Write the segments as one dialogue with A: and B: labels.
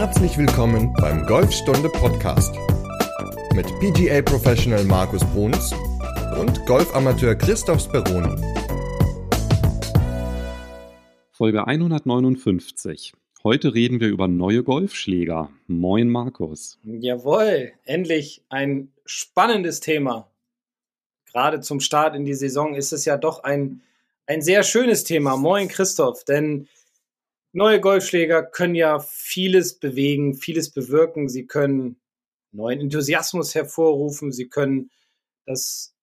A: Herzlich willkommen beim Golfstunde Podcast mit PGA Professional Markus Bruns und Golfamateur Christoph Speroni.
B: Folge 159. Heute reden wir über neue Golfschläger. Moin Markus.
C: Jawohl, endlich ein spannendes Thema. Gerade zum Start in die Saison ist es ja doch ein, ein sehr schönes Thema. Moin Christoph, denn Neue Golfschläger können ja vieles bewegen, vieles bewirken. Sie können neuen Enthusiasmus hervorrufen. Sie können das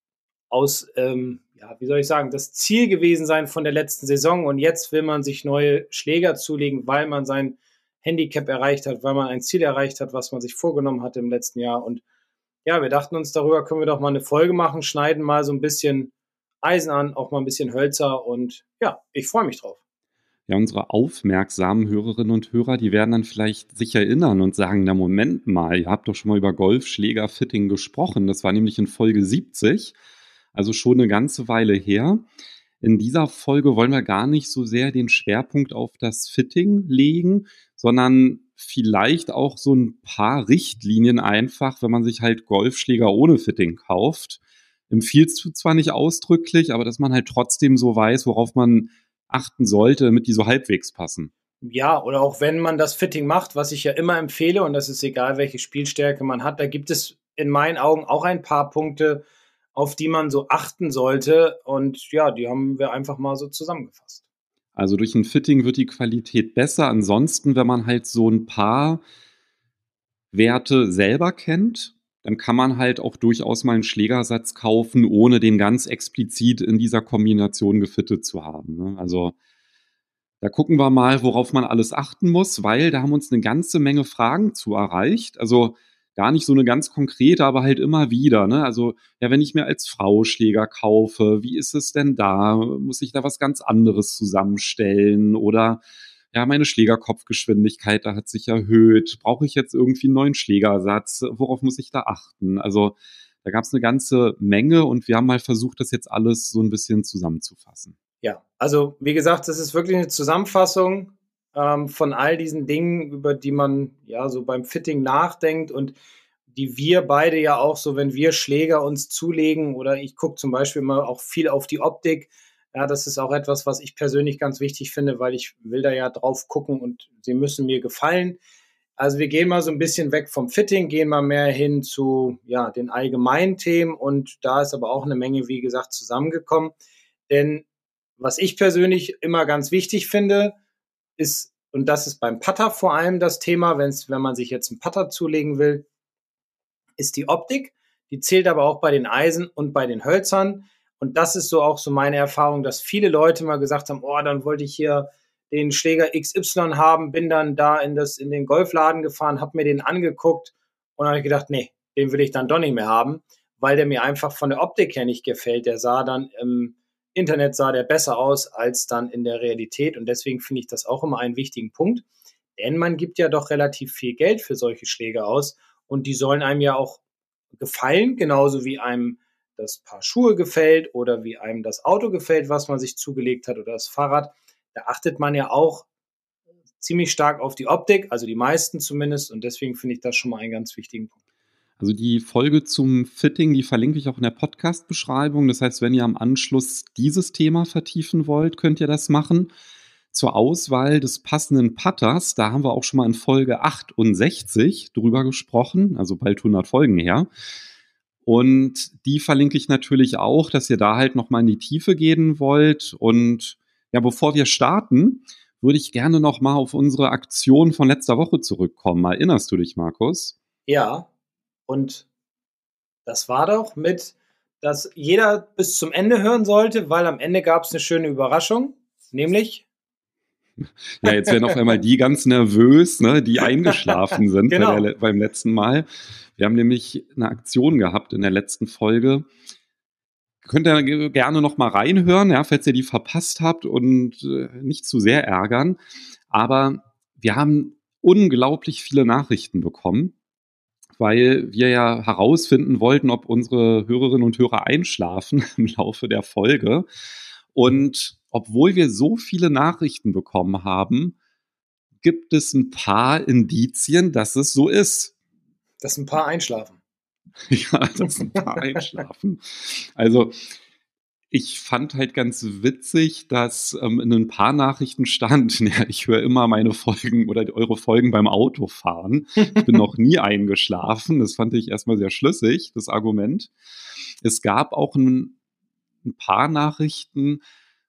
C: aus, ähm, ja, wie soll ich sagen, das Ziel gewesen sein von der letzten Saison. Und jetzt will man sich neue Schläger zulegen, weil man sein Handicap erreicht hat, weil man ein Ziel erreicht hat, was man sich vorgenommen hatte im letzten Jahr. Und ja, wir dachten uns, darüber können wir doch mal eine Folge machen, schneiden mal so ein bisschen Eisen an, auch mal ein bisschen Hölzer. Und ja, ich freue mich drauf
B: ja, unsere aufmerksamen Hörerinnen und Hörer, die werden dann vielleicht sich erinnern und sagen, na Moment mal, ihr habt doch schon mal über Golfschlägerfitting gesprochen. Das war nämlich in Folge 70, also schon eine ganze Weile her. In dieser Folge wollen wir gar nicht so sehr den Schwerpunkt auf das Fitting legen, sondern vielleicht auch so ein paar Richtlinien einfach, wenn man sich halt Golfschläger ohne Fitting kauft. Empfiehlst du zwar nicht ausdrücklich, aber dass man halt trotzdem so weiß, worauf man achten sollte, damit die so halbwegs passen.
C: Ja, oder auch wenn man das Fitting macht, was ich ja immer empfehle, und das ist egal, welche Spielstärke man hat, da gibt es in meinen Augen auch ein paar Punkte, auf die man so achten sollte. Und ja, die haben wir einfach mal so zusammengefasst.
B: Also durch ein Fitting wird die Qualität besser. Ansonsten, wenn man halt so ein paar Werte selber kennt, dann kann man halt auch durchaus mal einen Schlägersatz kaufen, ohne den ganz explizit in dieser Kombination gefittet zu haben. Ne? Also da gucken wir mal, worauf man alles achten muss, weil da haben uns eine ganze Menge Fragen zu erreicht. Also gar nicht so eine ganz konkrete, aber halt immer wieder. Ne? Also ja, wenn ich mir als Frau Schläger kaufe, wie ist es denn da? Muss ich da was ganz anderes zusammenstellen? Oder ja, meine Schlägerkopfgeschwindigkeit, da hat sich erhöht. Brauche ich jetzt irgendwie einen neuen Schlägersatz? Worauf muss ich da achten? Also da gab es eine ganze Menge und wir haben mal versucht, das jetzt alles so ein bisschen zusammenzufassen.
C: Ja, also wie gesagt, das ist wirklich eine Zusammenfassung ähm, von all diesen Dingen, über die man ja so beim Fitting nachdenkt und die wir beide ja auch so, wenn wir Schläger uns zulegen oder ich gucke zum Beispiel immer auch viel auf die Optik, ja, das ist auch etwas, was ich persönlich ganz wichtig finde, weil ich will da ja drauf gucken und sie müssen mir gefallen. Also wir gehen mal so ein bisschen weg vom Fitting, gehen mal mehr hin zu ja, den allgemeinen Themen und da ist aber auch eine Menge, wie gesagt, zusammengekommen. Denn was ich persönlich immer ganz wichtig finde, ist, und das ist beim Putter vor allem das Thema, wenn's, wenn man sich jetzt einen Putter zulegen will, ist die Optik. Die zählt aber auch bei den Eisen und bei den Hölzern. Und das ist so auch so meine Erfahrung, dass viele Leute mal gesagt haben, oh, dann wollte ich hier den Schläger XY haben, bin dann da in, das, in den Golfladen gefahren, habe mir den angeguckt und habe gedacht, nee, den will ich dann doch nicht mehr haben, weil der mir einfach von der Optik her nicht gefällt. Der sah dann im Internet sah der besser aus als dann in der Realität und deswegen finde ich das auch immer einen wichtigen Punkt, denn man gibt ja doch relativ viel Geld für solche Schläger aus und die sollen einem ja auch gefallen, genauso wie einem das Paar Schuhe gefällt oder wie einem das Auto gefällt, was man sich zugelegt hat oder das Fahrrad, da achtet man ja auch ziemlich stark auf die Optik, also die meisten zumindest. Und deswegen finde ich das schon mal einen ganz wichtigen Punkt.
B: Also die Folge zum Fitting, die verlinke ich auch in der Podcast-Beschreibung. Das heißt, wenn ihr am Anschluss dieses Thema vertiefen wollt, könnt ihr das machen. Zur Auswahl des passenden Putters, da haben wir auch schon mal in Folge 68 drüber gesprochen, also bald 100 Folgen her. Und die verlinke ich natürlich auch, dass ihr da halt nochmal in die Tiefe gehen wollt. Und ja, bevor wir starten, würde ich gerne nochmal auf unsere Aktion von letzter Woche zurückkommen. Erinnerst du dich, Markus?
C: Ja, und das war doch mit, dass jeder bis zum Ende hören sollte, weil am Ende gab es eine schöne Überraschung, nämlich
B: ja, jetzt werden auf einmal die ganz nervös, ne, die eingeschlafen sind genau. der, beim letzten Mal. Wir haben nämlich eine Aktion gehabt in der letzten Folge. Könnt ihr gerne noch mal reinhören, ja, falls ihr die verpasst habt und äh, nicht zu sehr ärgern. Aber wir haben unglaublich viele Nachrichten bekommen, weil wir ja herausfinden wollten, ob unsere Hörerinnen und Hörer einschlafen im Laufe der Folge. Und obwohl wir so viele Nachrichten bekommen haben, gibt es ein paar Indizien, dass es so ist.
C: Dass ein paar einschlafen.
B: ja, dass ein paar einschlafen. Also ich fand halt ganz witzig, dass ähm, in ein paar Nachrichten stand, ja, ich höre immer meine Folgen oder eure Folgen beim Autofahren. Ich bin noch nie eingeschlafen. Das fand ich erstmal sehr schlüssig, das Argument. Es gab auch ein, ein paar Nachrichten,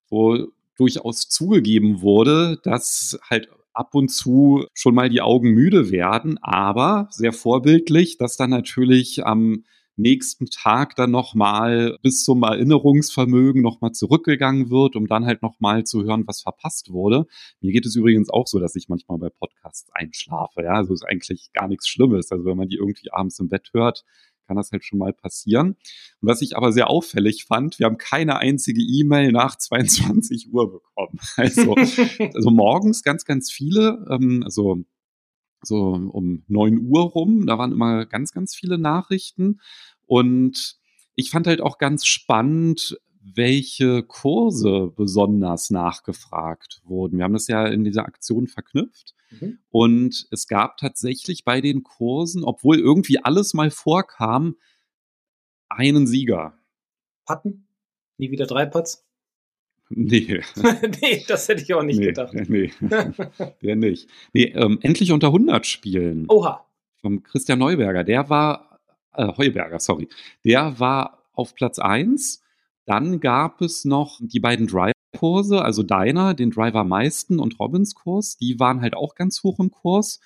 B: wo durchaus zugegeben wurde, dass halt ab und zu schon mal die Augen müde werden, aber sehr vorbildlich, dass dann natürlich am nächsten Tag dann nochmal bis zum Erinnerungsvermögen nochmal zurückgegangen wird, um dann halt nochmal zu hören, was verpasst wurde. Mir geht es übrigens auch so, dass ich manchmal bei Podcasts einschlafe. Ja, also ist eigentlich gar nichts Schlimmes. Also wenn man die irgendwie abends im Bett hört, kann das halt schon mal passieren. Und was ich aber sehr auffällig fand, wir haben keine einzige E-Mail nach 22 Uhr bekommen. Also, also morgens ganz, ganz viele, ähm, also so um 9 Uhr rum, da waren immer ganz, ganz viele Nachrichten. Und ich fand halt auch ganz spannend, welche Kurse besonders nachgefragt wurden. Wir haben das ja in dieser Aktion verknüpft. Mhm. Und es gab tatsächlich bei den Kursen, obwohl irgendwie alles mal vorkam, einen Sieger.
C: Patten? Nie wieder drei Putts?
B: Nee.
C: nee, das hätte ich auch nicht nee, gedacht.
B: Nee, der nicht. Nee, ähm, endlich unter 100 spielen.
C: Oha.
B: Vom Christian Neuberger. Der war, äh, Heuberger, sorry. Der war auf Platz 1. Dann gab es noch die beiden Drive-Kurse, also deiner, den Driver meisten und Robbins Kurs. Die waren halt auch ganz hoch im Kurs.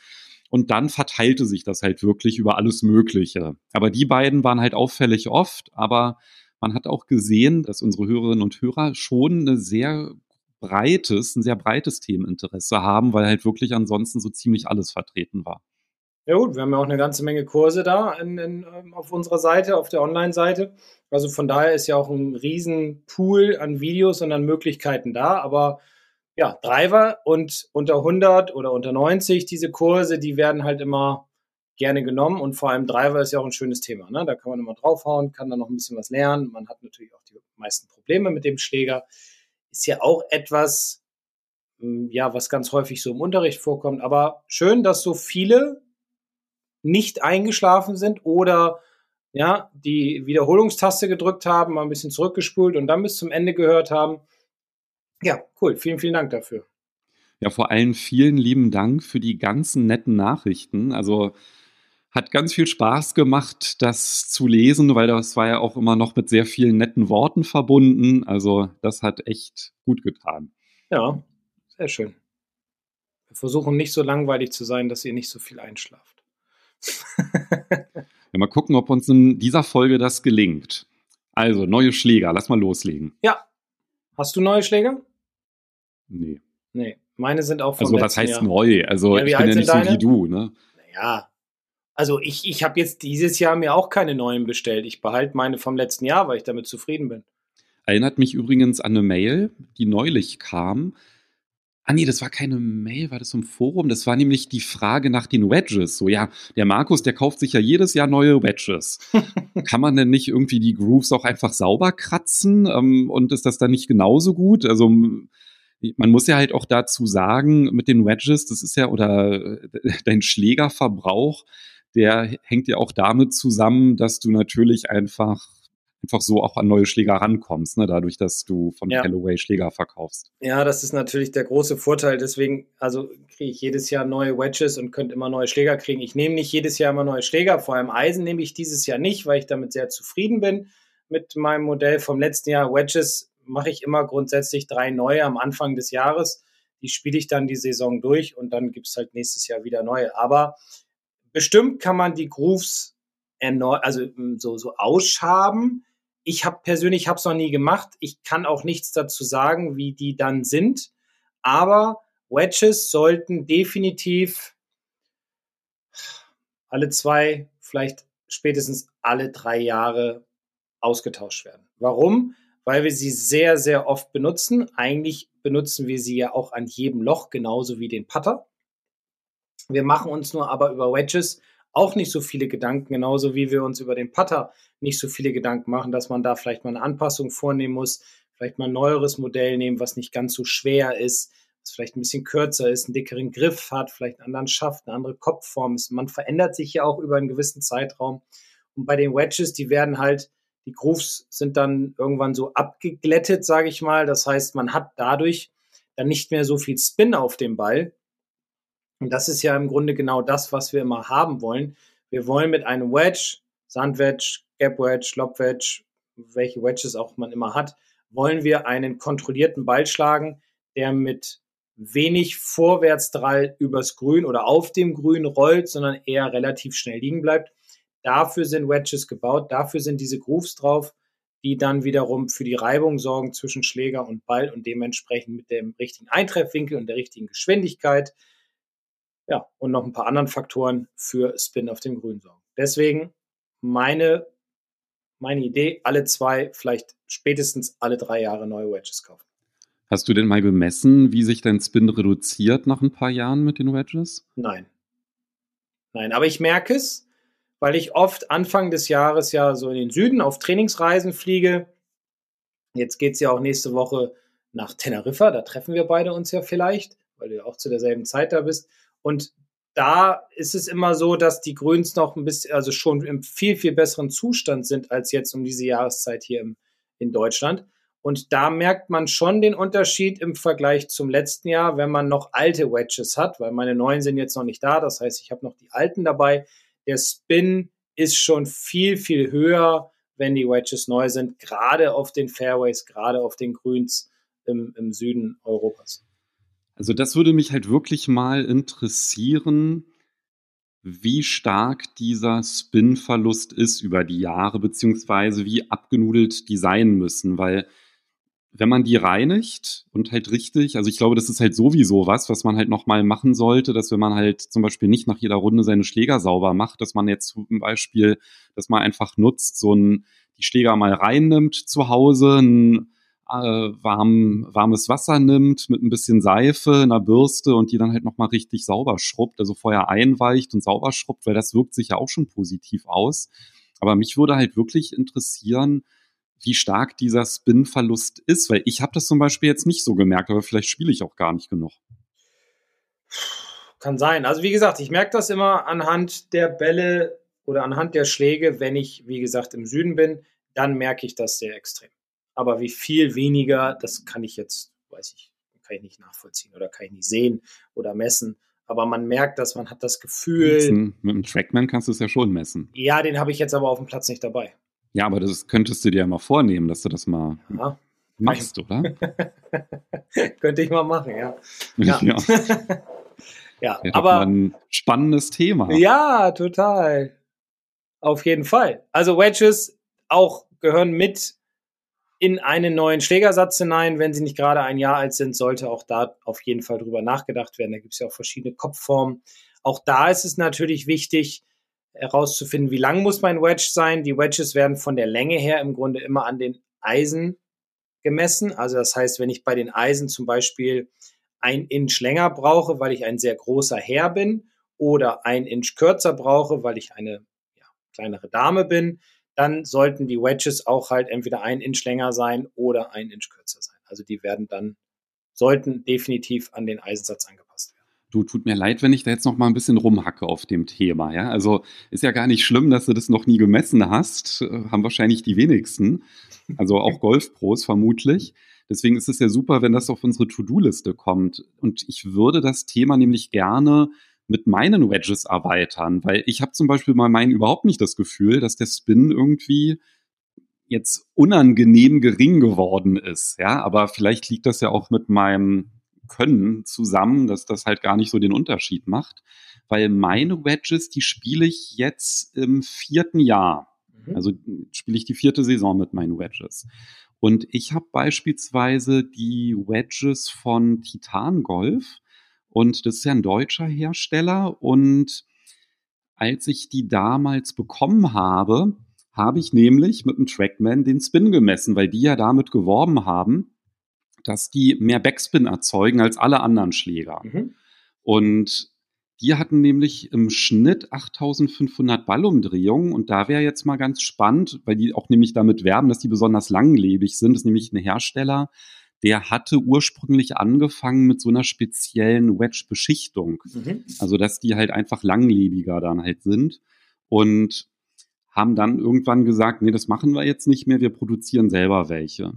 B: Und dann verteilte sich das halt wirklich über alles Mögliche. Aber die beiden waren halt auffällig oft, aber man hat auch gesehen, dass unsere Hörerinnen und Hörer schon ein sehr breites, ein sehr breites Themeninteresse haben, weil halt wirklich ansonsten so ziemlich alles vertreten war.
C: Ja gut, wir haben ja auch eine ganze Menge Kurse da in, in, ähm, auf unserer Seite, auf der Online-Seite. Also von daher ist ja auch ein riesen Pool an Videos und an Möglichkeiten da. Aber ja, Driver und unter 100 oder unter 90, diese Kurse, die werden halt immer gerne genommen und vor allem Driver ist ja auch ein schönes Thema. Ne? Da kann man immer draufhauen, kann dann noch ein bisschen was lernen. Man hat natürlich auch die meisten Probleme mit dem Schläger. Ist ja auch etwas, hm, ja, was ganz häufig so im Unterricht vorkommt. Aber schön, dass so viele nicht eingeschlafen sind oder ja, die Wiederholungstaste gedrückt haben, mal ein bisschen zurückgespult und dann bis zum Ende gehört haben. Ja, cool. Vielen, vielen Dank dafür.
B: Ja, vor allem vielen lieben Dank für die ganzen netten Nachrichten. Also hat ganz viel Spaß gemacht, das zu lesen, weil das war ja auch immer noch mit sehr vielen netten Worten verbunden. Also das hat echt gut getan.
C: Ja, sehr schön. Wir versuchen nicht so langweilig zu sein, dass ihr nicht so viel einschlaft.
B: Ja, mal gucken, ob uns in dieser Folge das gelingt. Also, neue Schläger, lass mal loslegen.
C: Ja. Hast du neue Schläger?
B: Nee.
C: Nee, meine sind auch
B: von Also, was heißt Jahr. neu? Also, ja, ich bin ja nicht deine? so wie du, ne?
C: Naja, also ich, ich habe jetzt dieses Jahr mir auch keine neuen bestellt. Ich behalte meine vom letzten Jahr, weil ich damit zufrieden bin.
B: Erinnert mich übrigens an eine Mail, die neulich kam. Ah nee, das war keine Mail, war das im Forum? Das war nämlich die Frage nach den Wedges. So, ja, der Markus, der kauft sich ja jedes Jahr neue Wedges. Kann man denn nicht irgendwie die Grooves auch einfach sauber kratzen? Ähm, und ist das dann nicht genauso gut? Also man muss ja halt auch dazu sagen, mit den Wedges, das ist ja, oder äh, dein Schlägerverbrauch, der hängt ja auch damit zusammen, dass du natürlich einfach einfach so auch an neue Schläger rankommst, ne? dadurch, dass du von ja. Callaway Schläger verkaufst.
C: Ja, das ist natürlich der große Vorteil. Deswegen, also kriege ich jedes Jahr neue Wedges und könnte immer neue Schläger kriegen. Ich nehme nicht jedes Jahr immer neue Schläger, vor allem Eisen nehme ich dieses Jahr nicht, weil ich damit sehr zufrieden bin mit meinem Modell vom letzten Jahr. Wedges mache ich immer grundsätzlich drei neue am Anfang des Jahres. Die spiele ich dann die Saison durch und dann gibt es halt nächstes Jahr wieder neue. Aber bestimmt kann man die Grooves erneut, also hm, so, so ausschaben. Ich habe persönlich habe es noch nie gemacht. Ich kann auch nichts dazu sagen, wie die dann sind. Aber Wedges sollten definitiv alle zwei, vielleicht spätestens alle drei Jahre ausgetauscht werden. Warum? Weil wir sie sehr, sehr oft benutzen. Eigentlich benutzen wir sie ja auch an jedem Loch, genauso wie den Putter. Wir machen uns nur aber über Wedges auch nicht so viele Gedanken, genauso wie wir uns über den Putter nicht so viele Gedanken machen, dass man da vielleicht mal eine Anpassung vornehmen muss, vielleicht mal ein neueres Modell nehmen, was nicht ganz so schwer ist, das vielleicht ein bisschen kürzer ist, einen dickeren Griff hat, vielleicht einen anderen Schaft, eine andere Kopfform ist. Man verändert sich ja auch über einen gewissen Zeitraum. Und bei den Wedges, die werden halt, die Grooves sind dann irgendwann so abgeglättet, sage ich mal. Das heißt, man hat dadurch dann nicht mehr so viel Spin auf dem Ball. Und das ist ja im Grunde genau das, was wir immer haben wollen. Wir wollen mit einem Wedge, Sandwedge, Gap Wedge, Lob Wedge, welche Wedges auch man immer hat, wollen wir einen kontrollierten Ball schlagen, der mit wenig Vorwärtsdrall übers Grün oder auf dem Grün rollt, sondern eher relativ schnell liegen bleibt. Dafür sind Wedges gebaut, dafür sind diese Grooves drauf, die dann wiederum für die Reibung sorgen zwischen Schläger und Ball und dementsprechend mit dem richtigen Eintreffwinkel und der richtigen Geschwindigkeit. Ja, und noch ein paar anderen Faktoren für Spin auf dem Grün sorgen. Deswegen meine, meine Idee, alle zwei, vielleicht spätestens alle drei Jahre neue Wedges kaufen.
B: Hast du denn mal gemessen, wie sich dein Spin reduziert nach ein paar Jahren mit den Wedges?
C: Nein. Nein, aber ich merke es, weil ich oft Anfang des Jahres ja so in den Süden auf Trainingsreisen fliege. Jetzt geht es ja auch nächste Woche nach Teneriffa, da treffen wir beide uns ja vielleicht, weil du ja auch zu derselben Zeit da bist. Und da ist es immer so, dass die Grüns noch ein bisschen, also schon im viel, viel besseren Zustand sind als jetzt um diese Jahreszeit hier im, in Deutschland. Und da merkt man schon den Unterschied im Vergleich zum letzten Jahr, wenn man noch alte Wedges hat, weil meine neuen sind jetzt noch nicht da. Das heißt, ich habe noch die alten dabei. Der Spin ist schon viel, viel höher, wenn die Wedges neu sind, gerade auf den Fairways, gerade auf den Grüns im, im Süden Europas.
B: Also das würde mich halt wirklich mal interessieren, wie stark dieser Spin-Verlust ist über die Jahre, beziehungsweise wie abgenudelt die sein müssen, weil wenn man die reinigt und halt richtig, also ich glaube, das ist halt sowieso was, was man halt nochmal machen sollte, dass wenn man halt zum Beispiel nicht nach jeder Runde seine Schläger sauber macht, dass man jetzt zum Beispiel, dass man einfach nutzt, so ein, die Schläger mal reinnimmt zu Hause, ein warm, warmes Wasser nimmt mit ein bisschen Seife, einer Bürste und die dann halt nochmal richtig sauber schrubbt, also vorher einweicht und sauber schrubbt, weil das wirkt sich ja auch schon positiv aus. Aber mich würde halt wirklich interessieren, wie stark dieser Spin-Verlust ist, weil ich habe das zum Beispiel jetzt nicht so gemerkt, aber vielleicht spiele ich auch gar nicht genug.
C: Kann sein. Also wie gesagt, ich merke das immer anhand der Bälle oder anhand der Schläge, wenn ich, wie gesagt, im Süden bin, dann merke ich das sehr extrem. Aber wie viel weniger, das kann ich jetzt, weiß ich, kann ich nicht nachvollziehen oder kann ich nicht sehen oder messen. Aber man merkt, dass man hat das Gefühl.
B: Mit einem Trackman kannst du es ja schon messen.
C: Ja, den habe ich jetzt aber auf dem Platz nicht dabei.
B: Ja, aber das könntest du dir ja mal vornehmen, dass du das mal ja. machst, oder?
C: Könnte ich mal machen, ja. Ja,
B: ja. ja aber ein spannendes Thema.
C: Ja, total. Auf jeden Fall. Also Wedges auch gehören mit in einen neuen Schlägersatz hinein. Wenn sie nicht gerade ein Jahr alt sind, sollte auch da auf jeden Fall drüber nachgedacht werden. Da gibt es ja auch verschiedene Kopfformen. Auch da ist es natürlich wichtig, herauszufinden, wie lang muss mein Wedge sein. Die Wedges werden von der Länge her im Grunde immer an den Eisen gemessen. Also das heißt, wenn ich bei den Eisen zum Beispiel ein Inch länger brauche, weil ich ein sehr großer Herr bin, oder ein Inch kürzer brauche, weil ich eine ja, kleinere Dame bin, dann sollten die Wedges auch halt entweder ein Inch länger sein oder ein Inch kürzer sein. Also die werden dann, sollten definitiv an den Eisensatz angepasst
B: Du, tut mir leid, wenn ich da jetzt noch mal ein bisschen rumhacke auf dem Thema. Ja? Also ist ja gar nicht schlimm, dass du das noch nie gemessen hast. Äh, haben wahrscheinlich die wenigsten. Also auch Golfpros vermutlich. Deswegen ist es ja super, wenn das auf unsere To-Do-Liste kommt. Und ich würde das Thema nämlich gerne mit meinen Wedges erweitern, weil ich habe zum Beispiel bei meinen überhaupt nicht das Gefühl, dass der Spin irgendwie jetzt unangenehm gering geworden ist. Ja, aber vielleicht liegt das ja auch mit meinem können zusammen, dass das halt gar nicht so den Unterschied macht. Weil meine Wedges, die spiele ich jetzt im vierten Jahr. Mhm. Also spiele ich die vierte Saison mit meinen Wedges. Und ich habe beispielsweise die Wedges von Titan Golf. Und das ist ja ein deutscher Hersteller. Und als ich die damals bekommen habe, habe ich nämlich mit dem Trackman den Spin gemessen, weil die ja damit geworben haben, dass die mehr Backspin erzeugen als alle anderen Schläger. Mhm. Und die hatten nämlich im Schnitt 8500 Ballumdrehungen und da wäre jetzt mal ganz spannend, weil die auch nämlich damit werben, dass die besonders langlebig sind. Das ist nämlich ein Hersteller, der hatte ursprünglich angefangen mit so einer speziellen Wedge-Beschichtung. Mhm. Also, dass die halt einfach langlebiger dann halt sind. Und haben dann irgendwann gesagt, nee, das machen wir jetzt nicht mehr, wir produzieren selber welche.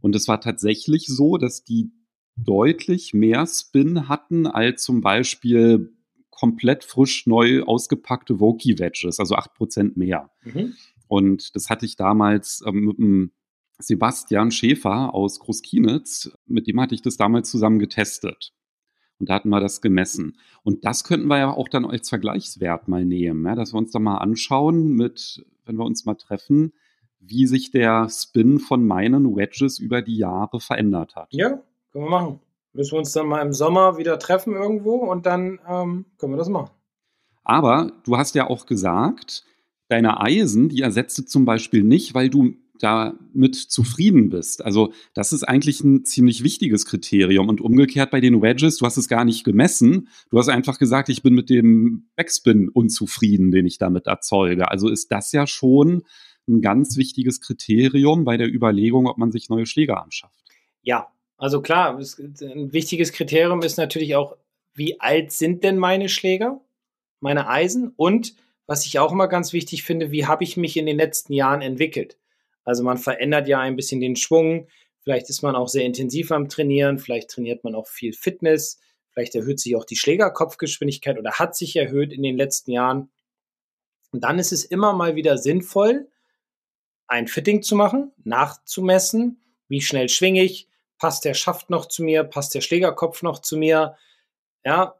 B: Und es war tatsächlich so, dass die deutlich mehr Spin hatten als zum Beispiel komplett frisch neu ausgepackte Voki Wedges, also acht Prozent mehr. Mhm. Und das hatte ich damals ähm, mit dem Sebastian Schäfer aus Großkienitz, mit dem hatte ich das damals zusammen getestet. Und da hatten wir das gemessen. Und das könnten wir ja auch dann als Vergleichswert mal nehmen, ja, dass wir uns da mal anschauen mit, wenn wir uns mal treffen, wie sich der Spin von meinen Wedges über die Jahre verändert hat.
C: Ja, können wir machen. Müssen wir uns dann mal im Sommer wieder treffen irgendwo und dann ähm, können wir das machen.
B: Aber du hast ja auch gesagt, deine Eisen, die ersetzt du zum Beispiel nicht, weil du damit zufrieden bist. Also das ist eigentlich ein ziemlich wichtiges Kriterium. Und umgekehrt bei den Wedges, du hast es gar nicht gemessen. Du hast einfach gesagt, ich bin mit dem Backspin unzufrieden, den ich damit erzeuge. Also ist das ja schon ein ganz wichtiges Kriterium bei der Überlegung, ob man sich neue Schläger anschafft.
C: Ja, also klar, ein wichtiges Kriterium ist natürlich auch, wie alt sind denn meine Schläger, meine Eisen und was ich auch immer ganz wichtig finde, wie habe ich mich in den letzten Jahren entwickelt? Also man verändert ja ein bisschen den Schwung. Vielleicht ist man auch sehr intensiv am Trainieren. Vielleicht trainiert man auch viel Fitness. Vielleicht erhöht sich auch die Schlägerkopfgeschwindigkeit oder hat sich erhöht in den letzten Jahren. Und dann ist es immer mal wieder sinnvoll, ein Fitting zu machen, nachzumessen, wie schnell schwinge ich, passt der Schaft noch zu mir, passt der Schlägerkopf noch zu mir. Ja,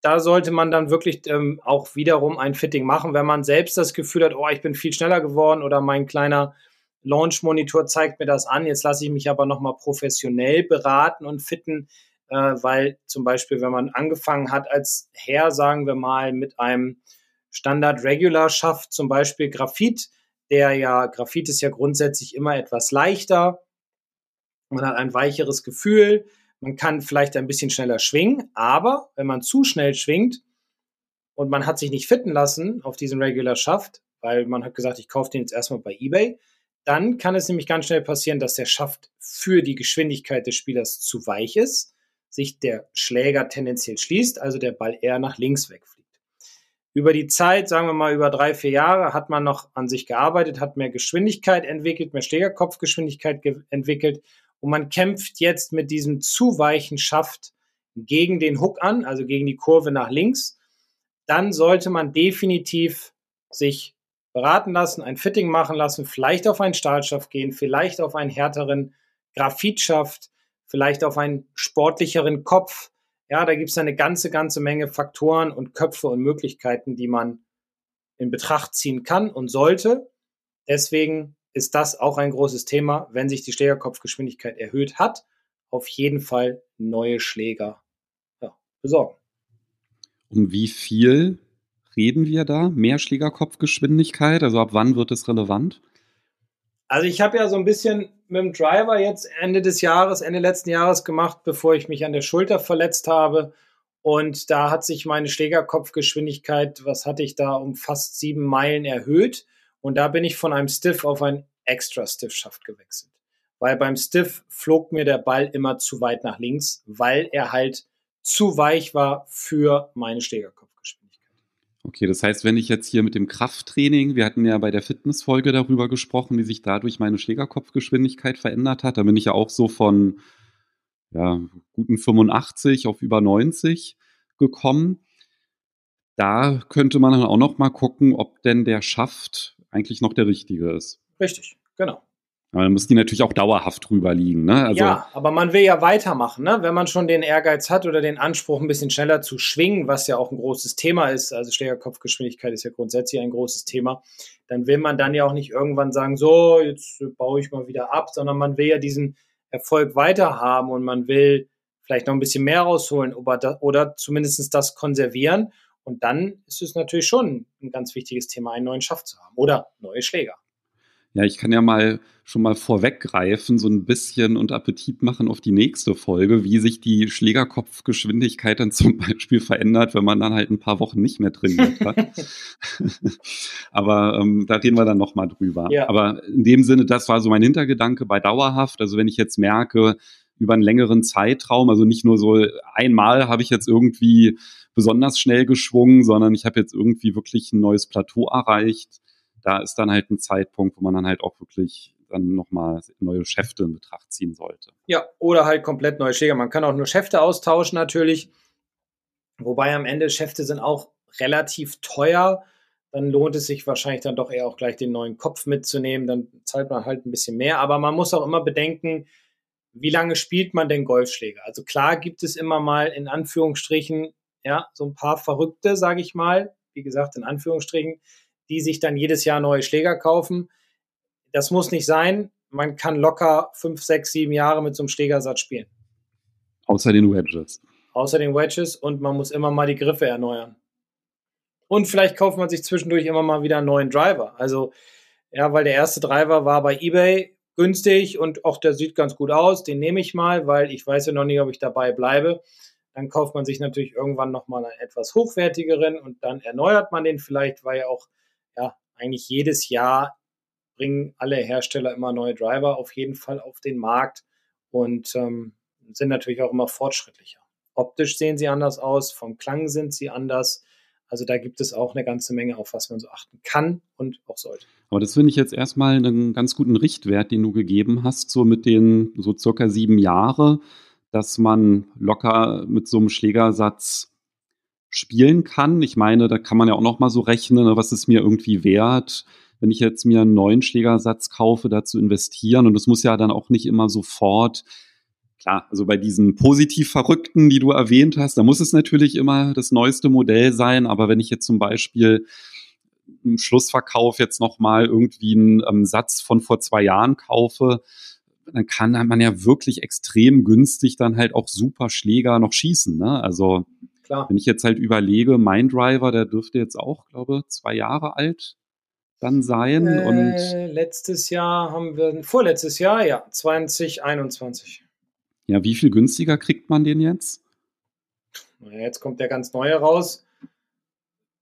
C: da sollte man dann wirklich ähm, auch wiederum ein Fitting machen, wenn man selbst das Gefühl hat, oh, ich bin viel schneller geworden oder mein kleiner Launch-Monitor zeigt mir das an. Jetzt lasse ich mich aber nochmal professionell beraten und fitten, äh, weil zum Beispiel, wenn man angefangen hat als Herr, sagen wir mal, mit einem Standard-Regular-Schaft, zum Beispiel Graphit, der ja, Graphit ist ja grundsätzlich immer etwas leichter. Man hat ein weicheres Gefühl. Man kann vielleicht ein bisschen schneller schwingen, aber wenn man zu schnell schwingt und man hat sich nicht fitten lassen auf diesen Regular Schaft, weil man hat gesagt, ich kaufe den jetzt erstmal bei eBay, dann kann es nämlich ganz schnell passieren, dass der Schaft für die Geschwindigkeit des Spielers zu weich ist, sich der Schläger tendenziell schließt, also der Ball eher nach links wegfliegt. Über die Zeit, sagen wir mal über drei, vier Jahre, hat man noch an sich gearbeitet, hat mehr Geschwindigkeit entwickelt, mehr Schlägerkopfgeschwindigkeit entwickelt und man kämpft jetzt mit diesem zu weichen Schaft gegen den Hook an, also gegen die Kurve nach links. Dann sollte man definitiv sich beraten lassen, ein Fitting machen lassen, vielleicht auf einen Stahlschaft gehen, vielleicht auf einen härteren Graphitschaft, vielleicht auf einen sportlicheren Kopf. Ja, da gibt es eine ganze, ganze Menge Faktoren und Köpfe und Möglichkeiten, die man in Betracht ziehen kann und sollte. Deswegen ist das auch ein großes Thema, wenn sich die Schlägerkopfgeschwindigkeit erhöht hat, auf jeden Fall neue Schläger ja, besorgen.
B: Um wie viel reden wir da? Mehrschlägerkopfgeschwindigkeit? Also ab wann wird es relevant?
C: Also ich habe ja so ein bisschen mit dem Driver jetzt Ende des Jahres, Ende letzten Jahres gemacht, bevor ich mich an der Schulter verletzt habe. Und da hat sich meine Schlägerkopfgeschwindigkeit, was hatte ich da, um fast sieben Meilen erhöht. Und da bin ich von einem Stiff auf ein extra Stiff-Schaft gewechselt. Weil beim Stiff flog mir der Ball immer zu weit nach links, weil er halt zu weich war für meine Schlägerkopf.
B: Okay, das heißt, wenn ich jetzt hier mit dem Krafttraining, wir hatten ja bei der Fitnessfolge darüber gesprochen, wie sich dadurch meine Schlägerkopfgeschwindigkeit verändert hat. Da bin ich ja auch so von ja, guten 85 auf über 90 gekommen. Da könnte man dann auch noch mal gucken, ob denn der Schaft eigentlich noch der richtige ist.
C: Richtig, genau.
B: Aber dann muss die natürlich auch dauerhaft drüber liegen. Ne?
C: Also ja, aber man will ja weitermachen. Ne? Wenn man schon den Ehrgeiz hat oder den Anspruch, ein bisschen schneller zu schwingen, was ja auch ein großes Thema ist, also Schlägerkopfgeschwindigkeit ist ja grundsätzlich ein großes Thema, dann will man dann ja auch nicht irgendwann sagen, so, jetzt baue ich mal wieder ab, sondern man will ja diesen Erfolg weiter haben und man will vielleicht noch ein bisschen mehr rausholen oder, oder zumindest das konservieren. Und dann ist es natürlich schon ein ganz wichtiges Thema, einen neuen Schaft zu haben oder neue Schläger.
B: Ja, ich kann ja mal schon mal vorweggreifen, so ein bisschen und Appetit machen auf die nächste Folge, wie sich die Schlägerkopfgeschwindigkeit dann zum Beispiel verändert, wenn man dann halt ein paar Wochen nicht mehr trainiert hat. Aber ähm, da reden wir dann nochmal drüber. Ja. Aber in dem Sinne, das war so mein Hintergedanke bei dauerhaft. Also wenn ich jetzt merke, über einen längeren Zeitraum. Also nicht nur so einmal habe ich jetzt irgendwie besonders schnell geschwungen, sondern ich habe jetzt irgendwie wirklich ein neues Plateau erreicht. Da ist dann halt ein Zeitpunkt, wo man dann halt auch wirklich dann nochmal neue Schäfte in Betracht ziehen sollte.
C: Ja, oder halt komplett neue Schläger. Man kann auch nur Schäfte austauschen natürlich. Wobei am Ende Schäfte sind auch relativ teuer. Dann lohnt es sich wahrscheinlich dann doch eher auch gleich den neuen Kopf mitzunehmen. Dann zahlt man halt ein bisschen mehr. Aber man muss auch immer bedenken, wie lange spielt man denn Golfschläger? Also klar gibt es immer mal in Anführungsstrichen, ja, so ein paar Verrückte, sage ich mal, wie gesagt, in Anführungsstrichen, die sich dann jedes Jahr neue Schläger kaufen. Das muss nicht sein. Man kann locker fünf, sechs, sieben Jahre mit so einem Schlägersatz spielen.
B: Außer den Wedges.
C: Außer den Wedges und man muss immer mal die Griffe erneuern. Und vielleicht kauft man sich zwischendurch immer mal wieder einen neuen Driver. Also, ja, weil der erste Driver war bei eBay günstig und auch der sieht ganz gut aus. Den nehme ich mal, weil ich weiß ja noch nicht, ob ich dabei bleibe. Dann kauft man sich natürlich irgendwann nochmal einen etwas hochwertigeren und dann erneuert man den vielleicht, weil ja auch eigentlich jedes Jahr bringen alle Hersteller immer neue Driver auf jeden Fall auf den Markt und ähm, sind natürlich auch immer fortschrittlicher. Optisch sehen sie anders aus, vom Klang sind sie anders. Also da gibt es auch eine ganze Menge, auf was man so achten kann und auch sollte.
B: Aber das finde ich jetzt erstmal einen ganz guten Richtwert, den du gegeben hast, so mit den so circa sieben Jahre, dass man locker mit so einem Schlägersatz spielen kann. Ich meine, da kann man ja auch noch mal so rechnen, ne, was ist mir irgendwie wert, wenn ich jetzt mir einen neuen Schlägersatz kaufe, da zu investieren. Und das muss ja dann auch nicht immer sofort klar, also bei diesen positiv Verrückten, die du erwähnt hast, da muss es natürlich immer das neueste Modell sein. Aber wenn ich jetzt zum Beispiel im Schlussverkauf jetzt nochmal irgendwie einen ähm, Satz von vor zwei Jahren kaufe, dann kann man ja wirklich extrem günstig dann halt auch super Schläger noch schießen. Ne? Also Klar. wenn ich jetzt halt überlege, mein Driver, der dürfte jetzt auch, glaube zwei Jahre alt dann sein. Äh, und
C: letztes Jahr haben wir, vorletztes Jahr, ja, 2021.
B: Ja, wie viel günstiger kriegt man den jetzt?
C: Jetzt kommt der ganz neue raus.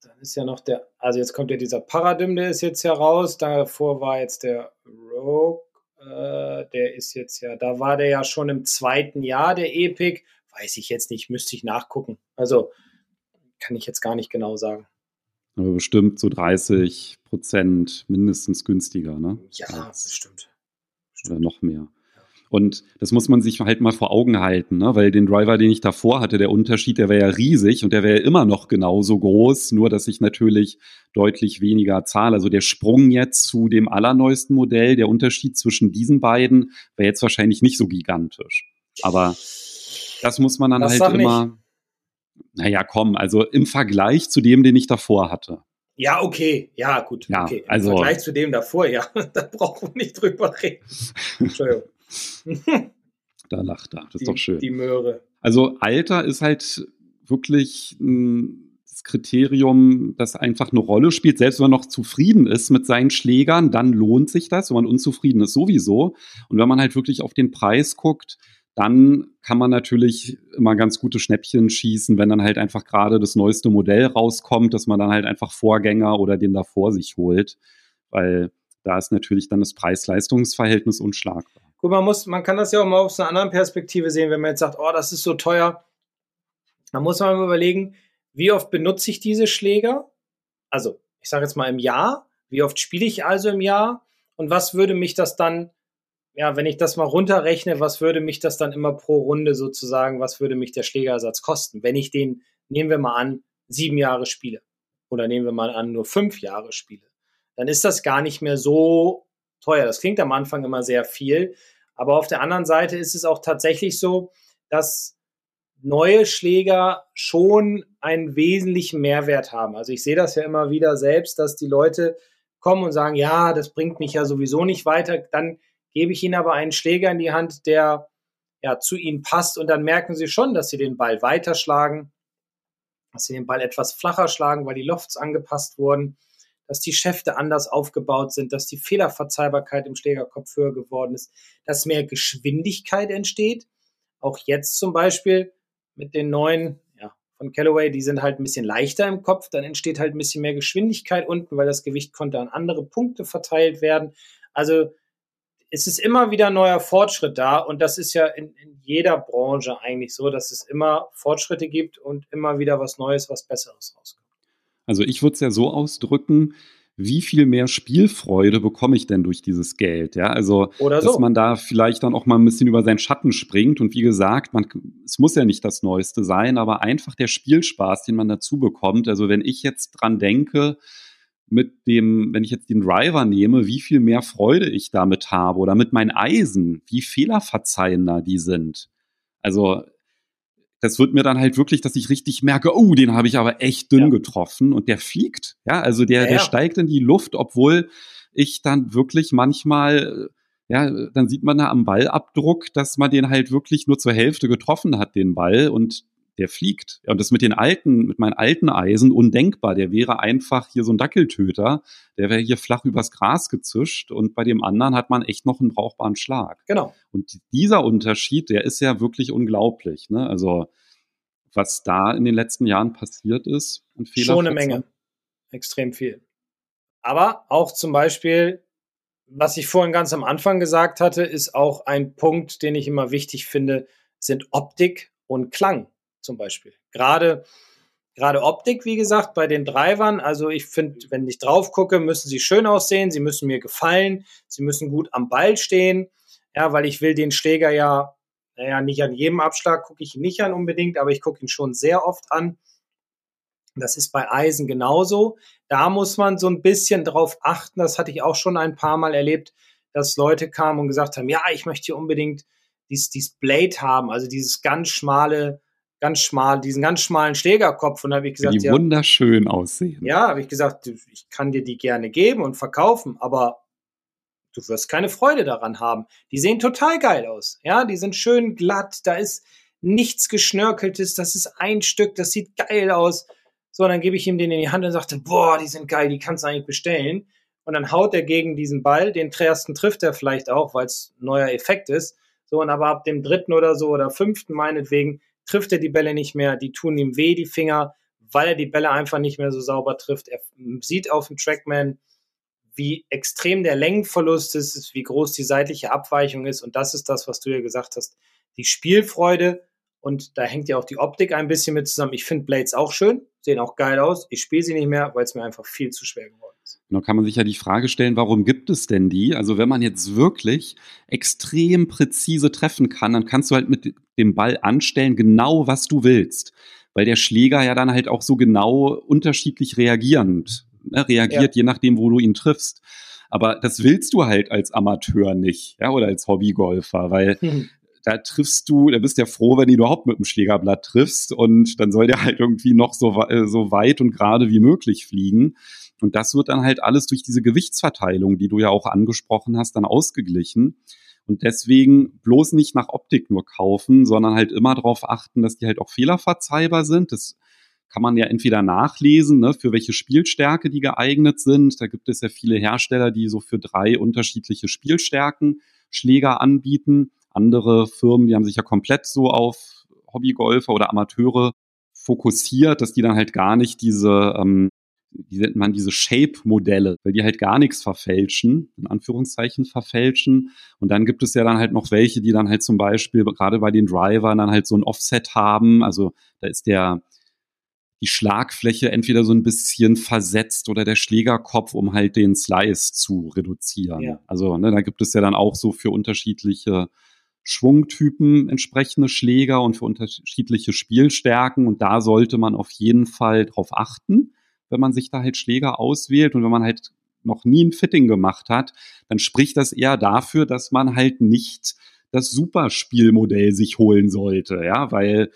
C: Dann ist ja noch der, also jetzt kommt ja dieser Paradigm, der ist jetzt ja raus. Davor war jetzt der Rogue, äh, der ist jetzt ja, da war der ja schon im zweiten Jahr, der Epic. Weiß ich jetzt nicht, müsste ich nachgucken. Also kann ich jetzt gar nicht genau sagen.
B: Aber bestimmt so 30 Prozent mindestens günstiger, ne?
C: Ja, Als, bestimmt.
B: Oder noch mehr. Und das muss man sich halt mal vor Augen halten, ne? weil den Driver, den ich davor hatte, der Unterschied, der wäre ja riesig und der wäre immer noch genauso groß, nur dass ich natürlich deutlich weniger zahle. Also der Sprung jetzt zu dem allerneuesten Modell, der Unterschied zwischen diesen beiden wäre jetzt wahrscheinlich nicht so gigantisch. Aber das muss man dann das halt immer. Naja, komm, also im Vergleich zu dem, den ich davor hatte.
C: Ja, okay, ja, gut.
B: Ja,
C: okay.
B: Im also,
C: Vergleich zu dem davor, ja, da brauchen wir nicht drüber reden. Entschuldigung.
B: da lacht er. Das ist
C: die,
B: doch schön.
C: Die Möhre.
B: Also Alter ist halt wirklich das Kriterium, das einfach eine Rolle spielt. Selbst wenn man noch zufrieden ist mit seinen Schlägern, dann lohnt sich das. Wenn man unzufrieden ist, sowieso. Und wenn man halt wirklich auf den Preis guckt, dann kann man natürlich immer ganz gute Schnäppchen schießen, wenn dann halt einfach gerade das neueste Modell rauskommt, dass man dann halt einfach Vorgänger oder den davor sich holt. Weil da ist natürlich dann das Preis-Leistungs-Verhältnis unschlagbar.
C: Gut, man muss, man kann das ja auch mal aus einer anderen Perspektive sehen, wenn man jetzt sagt, oh, das ist so teuer. Dann muss man mal überlegen, wie oft benutze ich diese Schläger? Also, ich sage jetzt mal im Jahr. Wie oft spiele ich also im Jahr? Und was würde mich das dann, ja, wenn ich das mal runterrechne, was würde mich das dann immer pro Runde sozusagen, was würde mich der Schlägersatz kosten, wenn ich den, nehmen wir mal an, sieben Jahre spiele? Oder nehmen wir mal an, nur fünf Jahre spiele? Dann ist das gar nicht mehr so teuer. Das klingt am Anfang immer sehr viel. Aber auf der anderen Seite ist es auch tatsächlich so, dass neue Schläger schon einen wesentlichen Mehrwert haben. Also ich sehe das ja immer wieder selbst, dass die Leute kommen und sagen, ja, das bringt mich ja sowieso nicht weiter. Dann gebe ich ihnen aber einen Schläger in die Hand, der ja zu ihnen passt und dann merken sie schon, dass sie den Ball weiterschlagen, dass sie den Ball etwas flacher schlagen, weil die Lofts angepasst wurden dass die Schäfte anders aufgebaut sind, dass die Fehlerverzeihbarkeit im Schlägerkopf höher geworden ist, dass mehr Geschwindigkeit entsteht. Auch jetzt zum Beispiel mit den neuen ja, von Callaway, die sind halt ein bisschen leichter im Kopf, dann entsteht halt ein bisschen mehr Geschwindigkeit unten, weil das Gewicht konnte an andere Punkte verteilt werden. Also es ist immer wieder neuer Fortschritt da und das ist ja in, in, jeder Branche eigentlich so, dass es immer Fortschritte gibt und immer wieder was Neues, was Besseres rauskommt.
B: Also ich würde es ja so ausdrücken, wie viel mehr Spielfreude bekomme ich denn durch dieses Geld? Ja, also, Oder dass man da vielleicht dann auch mal ein bisschen über seinen Schatten springt. Und wie gesagt, man, es muss ja nicht das Neueste sein, aber einfach der Spielspaß, den man dazu bekommt. Also, wenn ich jetzt dran denke, mit dem, wenn ich jetzt den Driver nehme, wie viel mehr Freude ich damit habe oder mit meinen Eisen, wie fehlerverzeihender die sind. Also, das wird mir dann halt wirklich, dass ich richtig merke, oh, den habe ich aber echt dünn ja. getroffen und der fliegt. Ja, also der, ja, der steigt in die Luft, obwohl ich dann wirklich manchmal, ja, dann sieht man da am Ballabdruck, dass man den halt wirklich nur zur Hälfte getroffen hat, den Ball und der fliegt. Und das mit den alten, mit meinen alten Eisen undenkbar. Der wäre einfach hier so ein Dackeltöter. Der wäre hier flach übers Gras gezischt und bei dem anderen hat man echt noch einen brauchbaren Schlag.
C: Genau.
B: Und dieser Unterschied, der ist ja wirklich unglaublich. Ne? Also was da in den letzten Jahren passiert ist.
C: Und Schon eine Menge. Extrem viel. Aber auch zum Beispiel, was ich vorhin ganz am Anfang gesagt hatte, ist auch ein Punkt, den ich immer wichtig finde, sind Optik und Klang zum Beispiel. Gerade, gerade Optik, wie gesagt, bei den Drivern. Also ich finde, wenn ich drauf gucke, müssen sie schön aussehen, sie müssen mir gefallen, sie müssen gut am Ball stehen. Ja, weil ich will den Schläger ja, naja, nicht an jedem Abschlag gucke ich ihn nicht an unbedingt, aber ich gucke ihn schon sehr oft an. Das ist bei Eisen genauso. Da muss man so ein bisschen drauf achten. Das hatte ich auch schon ein paar Mal erlebt, dass Leute kamen und gesagt haben, ja, ich möchte hier unbedingt dieses, dieses Blade haben, also dieses ganz schmale ganz schmal, diesen ganz schmalen Schlägerkopf und habe ich gesagt,
B: die ja, wunderschön aussehen.
C: Ja, habe ich gesagt, ich kann dir die gerne geben und verkaufen, aber du wirst keine Freude daran haben. Die sehen total geil aus. Ja, die sind schön glatt, da ist nichts geschnörkeltes, das ist ein Stück, das sieht geil aus. So, dann gebe ich ihm den in die Hand und sagte, boah, die sind geil, die kannst du eigentlich bestellen. Und dann haut er gegen diesen Ball, den ersten trifft er vielleicht auch, weil es neuer Effekt ist. So, und aber ab dem dritten oder so oder fünften meinetwegen trifft er die Bälle nicht mehr, die tun ihm weh, die Finger, weil er die Bälle einfach nicht mehr so sauber trifft. Er sieht auf dem Trackman, wie extrem der Längenverlust ist, wie groß die seitliche Abweichung ist. Und das ist das, was du ja gesagt hast. Die Spielfreude und da hängt ja auch die Optik ein bisschen mit zusammen. Ich finde Blades auch schön, sehen auch geil aus. Ich spiele sie nicht mehr, weil es mir einfach viel zu schwer geworden ist.
B: Da kann man sich ja die Frage stellen, warum gibt es denn die? Also wenn man jetzt wirklich extrem präzise treffen kann, dann kannst du halt mit dem Ball anstellen, genau was du willst. Weil der Schläger ja dann halt auch so genau unterschiedlich reagierend ne, reagiert, ja. je nachdem, wo du ihn triffst. Aber das willst du halt als Amateur nicht, ja, oder als Hobbygolfer, weil hm da triffst du, da bist du ja froh, wenn du überhaupt mit dem Schlägerblatt triffst und dann soll der halt irgendwie noch so, äh, so weit und gerade wie möglich fliegen. Und das wird dann halt alles durch diese Gewichtsverteilung, die du ja auch angesprochen hast, dann ausgeglichen. Und deswegen bloß nicht nach Optik nur kaufen, sondern halt immer darauf achten, dass die halt auch fehlerverzeihbar sind. Das kann man ja entweder nachlesen, ne, für welche Spielstärke die geeignet sind. Da gibt es ja viele Hersteller, die so für drei unterschiedliche Spielstärken Schläger anbieten. Andere Firmen, die haben sich ja komplett so auf Hobbygolfer oder Amateure fokussiert, dass die dann halt gar nicht diese, ähm, wie nennt man diese Shape-Modelle, weil die halt gar nichts verfälschen, in Anführungszeichen verfälschen. Und dann gibt es ja dann halt noch welche, die dann halt zum Beispiel gerade bei den Drivern dann halt so ein Offset haben. Also da ist der, die Schlagfläche entweder so ein bisschen versetzt oder der Schlägerkopf, um halt den Slice zu reduzieren. Ja. Also ne, da gibt es ja dann auch so für unterschiedliche Schwungtypen entsprechende Schläger und für unterschiedliche Spielstärken. Und da sollte man auf jeden Fall drauf achten, wenn man sich da halt Schläger auswählt und wenn man halt noch nie ein Fitting gemacht hat, dann spricht das eher dafür, dass man halt nicht das Superspielmodell sich holen sollte, ja, weil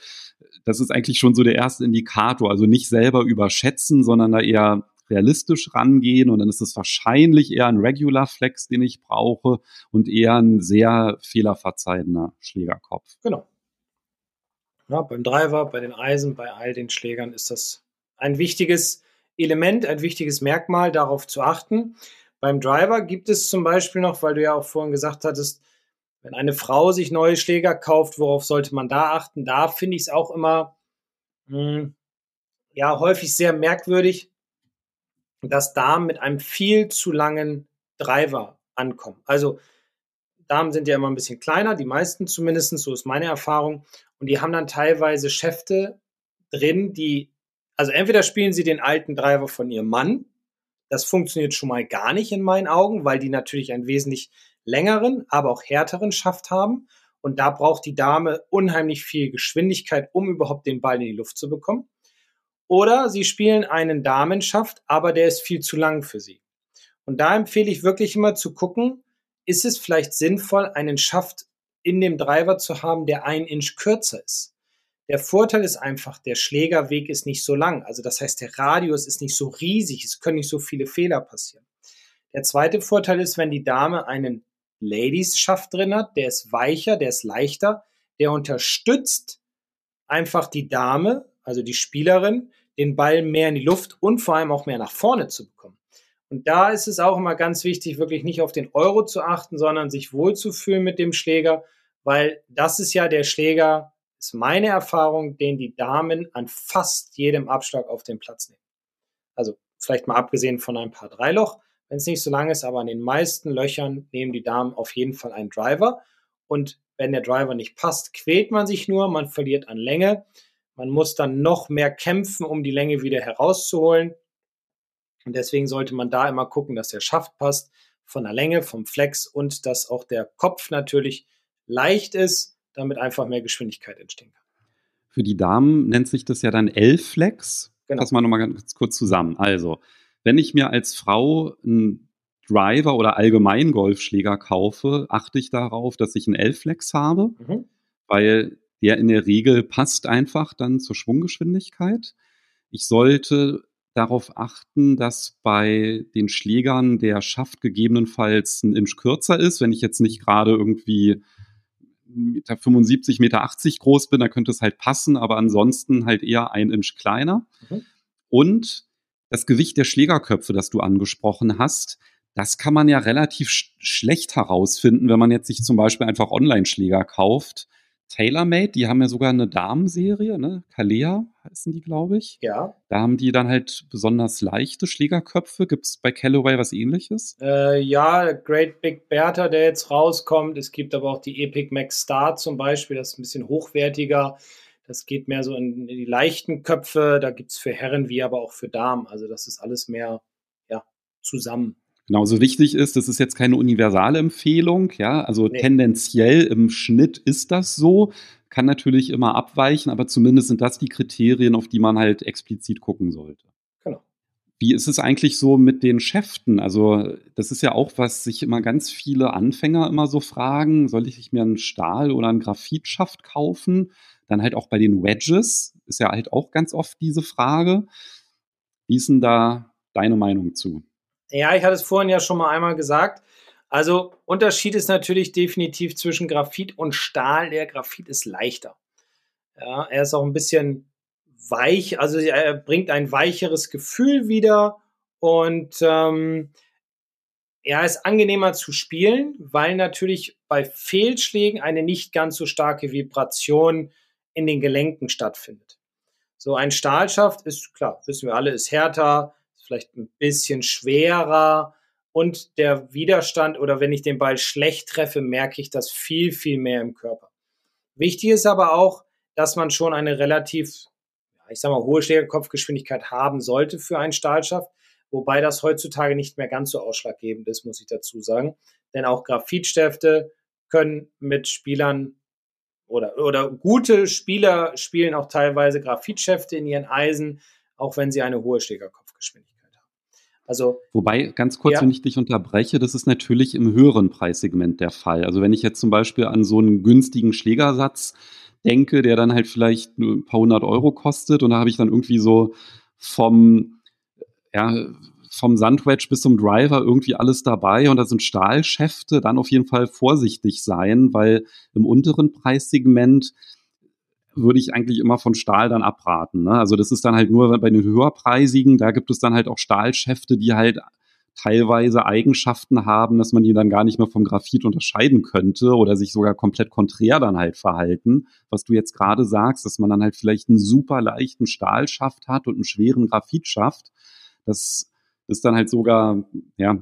B: das ist eigentlich schon so der erste Indikator. Also nicht selber überschätzen, sondern da eher realistisch rangehen und dann ist es wahrscheinlich eher ein Regular Flex, den ich brauche und eher ein sehr fehlerverzeihender Schlägerkopf.
C: Genau. Ja, beim Driver, bei den Eisen, bei all den Schlägern ist das ein wichtiges Element, ein wichtiges Merkmal, darauf zu achten. Beim Driver gibt es zum Beispiel noch, weil du ja auch vorhin gesagt hattest, wenn eine Frau sich neue Schläger kauft, worauf sollte man da achten? Da finde ich es auch immer mh, hm, ja häufig sehr merkwürdig, dass da mit einem viel zu langen Driver ankommen. Also Damen sind ja immer ein bisschen kleiner, die meisten zumindest, so ist meine Erfahrung. Und die haben dann teilweise Schäfte drin, die, also entweder spielen sie den alten Driver von ihrem Mann. Das funktioniert schon mal gar nicht in meinen Augen, weil die natürlich einen wesentlich längeren, aber auch härteren Schaft haben. Und da braucht die Dame unheimlich viel Geschwindigkeit, um überhaupt den Ball in die Luft zu bekommen. Oder sie spielen einen Damenschaft, aber der ist viel zu lang für sie. Und da empfehle ich wirklich immer zu gucken, ist es vielleicht sinnvoll, einen Schaft in dem Driver zu haben, der ein Inch kürzer ist. Der Vorteil ist einfach, der Schlägerweg ist nicht so lang. Also das heißt, der Radius ist nicht so riesig. Es können nicht so viele Fehler passieren. Der zweite Vorteil ist, wenn die Dame einen Ladies-Schaft drin hat, der ist weicher, der ist leichter, der unterstützt einfach die Dame, also die Spielerin, den Ball mehr in die Luft und vor allem auch mehr nach vorne zu bekommen. Und da ist es auch immer ganz wichtig, wirklich nicht auf den Euro zu achten, sondern sich wohlzufühlen mit dem Schläger, weil das ist ja der Schläger, ist meine Erfahrung, den die Damen an fast jedem Abschlag auf den Platz nehmen. Also vielleicht mal abgesehen von ein paar Dreiloch, wenn es nicht so lang ist, aber an den meisten Löchern nehmen die Damen auf jeden Fall einen Driver. Und wenn der Driver nicht passt, quält man sich nur, man verliert an Länge. Man muss dann noch mehr kämpfen, um die Länge wieder herauszuholen. Und deswegen sollte man da immer gucken, dass der Schaft passt von der Länge, vom Flex und dass auch der Kopf natürlich leicht ist, damit einfach mehr Geschwindigkeit entstehen kann.
B: Für die Damen nennt sich das ja dann L-Flex. Genau. Fassen wir nochmal ganz kurz zusammen. Also, wenn ich mir als Frau einen Driver oder allgemein Golfschläger kaufe, achte ich darauf, dass ich einen L-Flex habe, mhm. weil der in der Regel passt einfach dann zur Schwunggeschwindigkeit. Ich sollte darauf achten, dass bei den Schlägern der Schaft gegebenenfalls ein Inch kürzer ist. Wenn ich jetzt nicht gerade irgendwie Meter 75, Meter 80 groß bin, dann könnte es halt passen, aber ansonsten halt eher ein Inch kleiner. Mhm. Und das Gewicht der Schlägerköpfe, das du angesprochen hast, das kann man ja relativ sch schlecht herausfinden, wenn man jetzt sich zum Beispiel einfach Online-Schläger kauft TaylorMade, die haben ja sogar eine Damenserie, ne? Kalea heißen die, glaube ich.
C: Ja.
B: Da haben die dann halt besonders leichte Schlägerköpfe. Gibt es bei Callaway was ähnliches?
C: Äh, ja, Great Big Bertha, der jetzt rauskommt. Es gibt aber auch die Epic Max Star zum Beispiel, das ist ein bisschen hochwertiger. Das geht mehr so in, die leichten Köpfe. Da gibt es für Herren wie aber auch für Damen. Also das ist alles mehr ja, zusammen.
B: Genauso wichtig ist, das ist jetzt keine universale Empfehlung, ja, also nee. tendenziell im Schnitt ist das so, kann natürlich immer abweichen, aber zumindest sind das die Kriterien, auf die man halt explizit gucken sollte.
C: Genau.
B: Wie ist es eigentlich so mit den Schäften? Also, das ist ja auch, was sich immer ganz viele Anfänger immer so fragen. Soll ich mir einen Stahl oder einen Graphitschaft kaufen? Dann halt auch bei den Wedges ist ja halt auch ganz oft diese Frage. Wie ist denn da deine Meinung zu?
C: Ja, ich hatte es vorhin ja schon mal einmal gesagt. Also Unterschied ist natürlich definitiv zwischen Graphit und Stahl. Der Graphit ist leichter. Ja, er ist auch ein bisschen weich, also er bringt ein weicheres Gefühl wieder und ähm, er ist angenehmer zu spielen, weil natürlich bei Fehlschlägen eine nicht ganz so starke Vibration in den Gelenken stattfindet. So ein Stahlschaft ist klar, wissen wir alle, ist härter, vielleicht ein bisschen schwerer und der Widerstand oder wenn ich den Ball schlecht treffe, merke ich das viel, viel mehr im Körper. Wichtig ist aber auch, dass man schon eine relativ, ich sag mal, hohe Schlägerkopfgeschwindigkeit haben sollte für einen Stahlschaft, wobei das heutzutage nicht mehr ganz so ausschlaggebend ist, muss ich dazu sagen. Denn auch Graphitstifte können mit Spielern oder, oder gute Spieler spielen auch teilweise Graphitschäfte in ihren Eisen, auch wenn sie eine hohe Schlägerkopfgeschwindigkeit also,
B: Wobei, ganz kurz, ja. wenn ich dich unterbreche, das ist natürlich im höheren Preissegment der Fall. Also wenn ich jetzt zum Beispiel an so einen günstigen Schlägersatz denke, der dann halt vielleicht ein paar hundert Euro kostet und da habe ich dann irgendwie so vom, ja, vom Sandwedge bis zum Driver irgendwie alles dabei und da sind Stahlschäfte, dann auf jeden Fall vorsichtig sein, weil im unteren Preissegment würde ich eigentlich immer von Stahl dann abraten. Ne? Also das ist dann halt nur bei den höherpreisigen, da gibt es dann halt auch Stahlschäfte, die halt teilweise Eigenschaften haben, dass man die dann gar nicht mehr vom Graphit unterscheiden könnte oder sich sogar komplett konträr dann halt verhalten. Was du jetzt gerade sagst, dass man dann halt vielleicht einen super leichten Stahlschaft hat und einen schweren Graphitschaft. Das ist dann halt sogar, ja,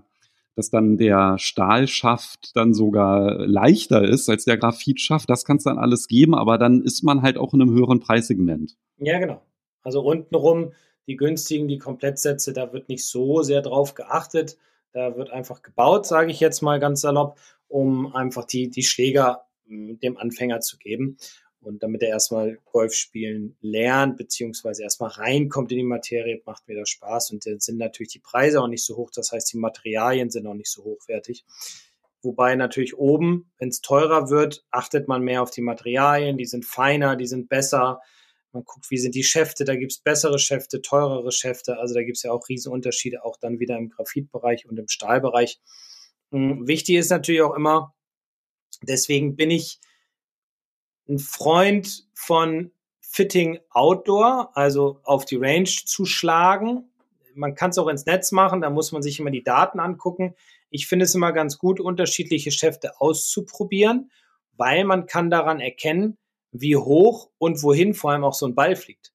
B: dass dann der Stahlschaft dann sogar leichter ist als der Graphitschaft. Das kann es dann alles geben, aber dann ist man halt auch in einem höheren Preissegment.
C: Ja, genau. Also untenrum die günstigen, die Komplettsätze, da wird nicht so sehr drauf geachtet. Da wird einfach gebaut, sage ich jetzt mal ganz salopp, um einfach die, die Schläger hm, dem Anfänger zu geben. Und damit er erstmal Golf spielen lernt, beziehungsweise erstmal reinkommt in die Materie, macht mir das Spaß. Und dann sind natürlich die Preise auch nicht so hoch. Das heißt, die Materialien sind auch nicht so hochwertig. Wobei natürlich oben, wenn es teurer wird, achtet man mehr auf die Materialien. Die sind feiner, die sind besser. Man guckt, wie sind die Schäfte. Da gibt es bessere Schäfte, teurere Schäfte. Also da gibt es ja auch Riesenunterschiede, auch dann wieder im Graphitbereich und im Stahlbereich. Hm, wichtig ist natürlich auch immer, deswegen bin ich ein Freund von Fitting Outdoor, also auf die Range zu schlagen. Man kann es auch ins Netz machen, da muss man sich immer die Daten angucken. Ich finde es immer ganz gut, unterschiedliche Schäfte auszuprobieren, weil man kann daran erkennen, wie hoch und wohin vor allem auch so ein Ball fliegt.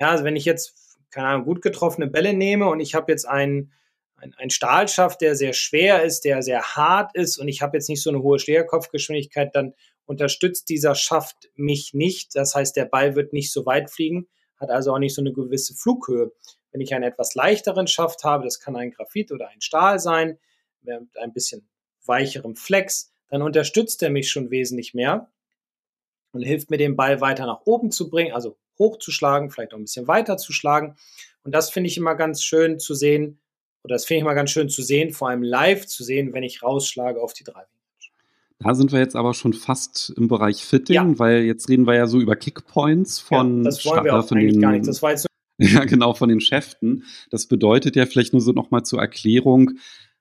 C: Ja, also wenn ich jetzt, keine Ahnung, gut getroffene Bälle nehme und ich habe jetzt einen, ein, ein Stahlschaft, der sehr schwer ist, der sehr hart ist und ich habe jetzt nicht so eine hohe Schlägerkopfgeschwindigkeit, dann unterstützt dieser Schaft mich nicht. Das heißt, der Ball wird nicht so weit fliegen, hat also auch nicht so eine gewisse Flughöhe. Wenn ich einen etwas leichteren Schaft habe, das kann ein Graphit oder ein Stahl sein, mit ein bisschen weicherem Flex, dann unterstützt er mich schon wesentlich mehr und hilft mir, den Ball weiter nach oben zu bringen, also hochzuschlagen, vielleicht auch ein bisschen weiter zu schlagen. Und das finde ich immer ganz schön zu sehen, oder das finde ich immer ganz schön zu sehen, vor allem live zu sehen, wenn ich rausschlage auf die Driving.
B: Da sind wir jetzt aber schon fast im Bereich Fitting, ja. weil jetzt reden wir ja so über Kickpoints von,
C: ja, das wollen wir auch eigentlich den, gar nicht.
B: Das war jetzt ja, genau, von den Schäften. Das bedeutet ja vielleicht nur so nochmal zur Erklärung,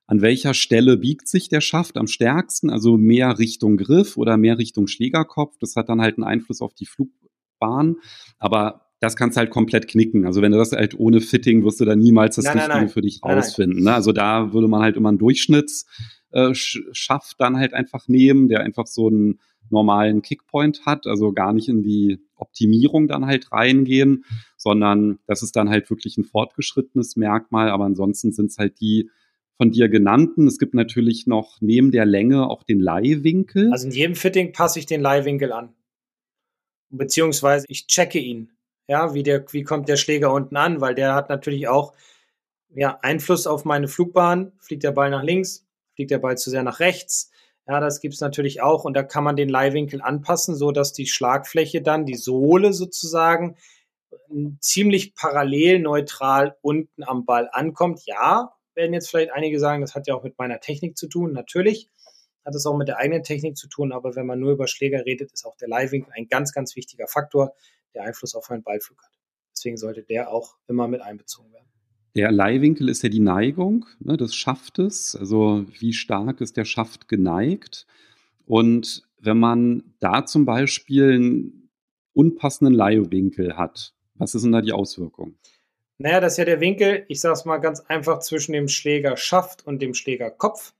B: an welcher Stelle biegt sich der Schaft am stärksten, also mehr Richtung Griff oder mehr Richtung Schlägerkopf. Das hat dann halt einen Einfluss auf die Flugbahn. Aber das kannst du halt komplett knicken. Also wenn du das halt ohne Fitting wirst du da niemals das nein, Richtige nein, nein. für dich rausfinden. Ne? Also da würde man halt immer einen Durchschnitts äh, schafft, dann halt einfach nehmen, der einfach so einen normalen Kickpoint hat, also gar nicht in die Optimierung dann halt reingehen, sondern das ist dann halt wirklich ein fortgeschrittenes Merkmal, aber ansonsten sind es halt die von dir genannten. Es gibt natürlich noch neben der Länge auch den Leihwinkel.
C: Also in jedem Fitting passe ich den Leihwinkel an. Beziehungsweise ich checke ihn. Ja, wie der, wie kommt der Schläger unten an, weil der hat natürlich auch ja, Einfluss auf meine Flugbahn. Fliegt der Ball nach links, fliegt der Ball zu sehr nach rechts. Ja, das gibt es natürlich auch und da kann man den Leihwinkel anpassen, so dass die Schlagfläche dann, die Sohle sozusagen, ziemlich parallel neutral unten am Ball ankommt. Ja, werden jetzt vielleicht einige sagen, das hat ja auch mit meiner Technik zu tun. Natürlich hat es auch mit der eigenen Technik zu tun, aber wenn man nur über Schläger redet, ist auch der Leihwinkel ein ganz, ganz wichtiger Faktor, der Einfluss auf einen Ballflug hat. Deswegen sollte der auch immer mit einbezogen werden.
B: Der Leihwinkel ist ja die Neigung ne, des Schaftes, also wie stark ist der Schaft geneigt. Und wenn man da zum Beispiel einen unpassenden Leihwinkel hat, was ist denn da die Auswirkung?
C: Naja, das ist ja der Winkel, ich sage es mal ganz einfach, zwischen dem Schlägerschaft und dem Schlägerkopf.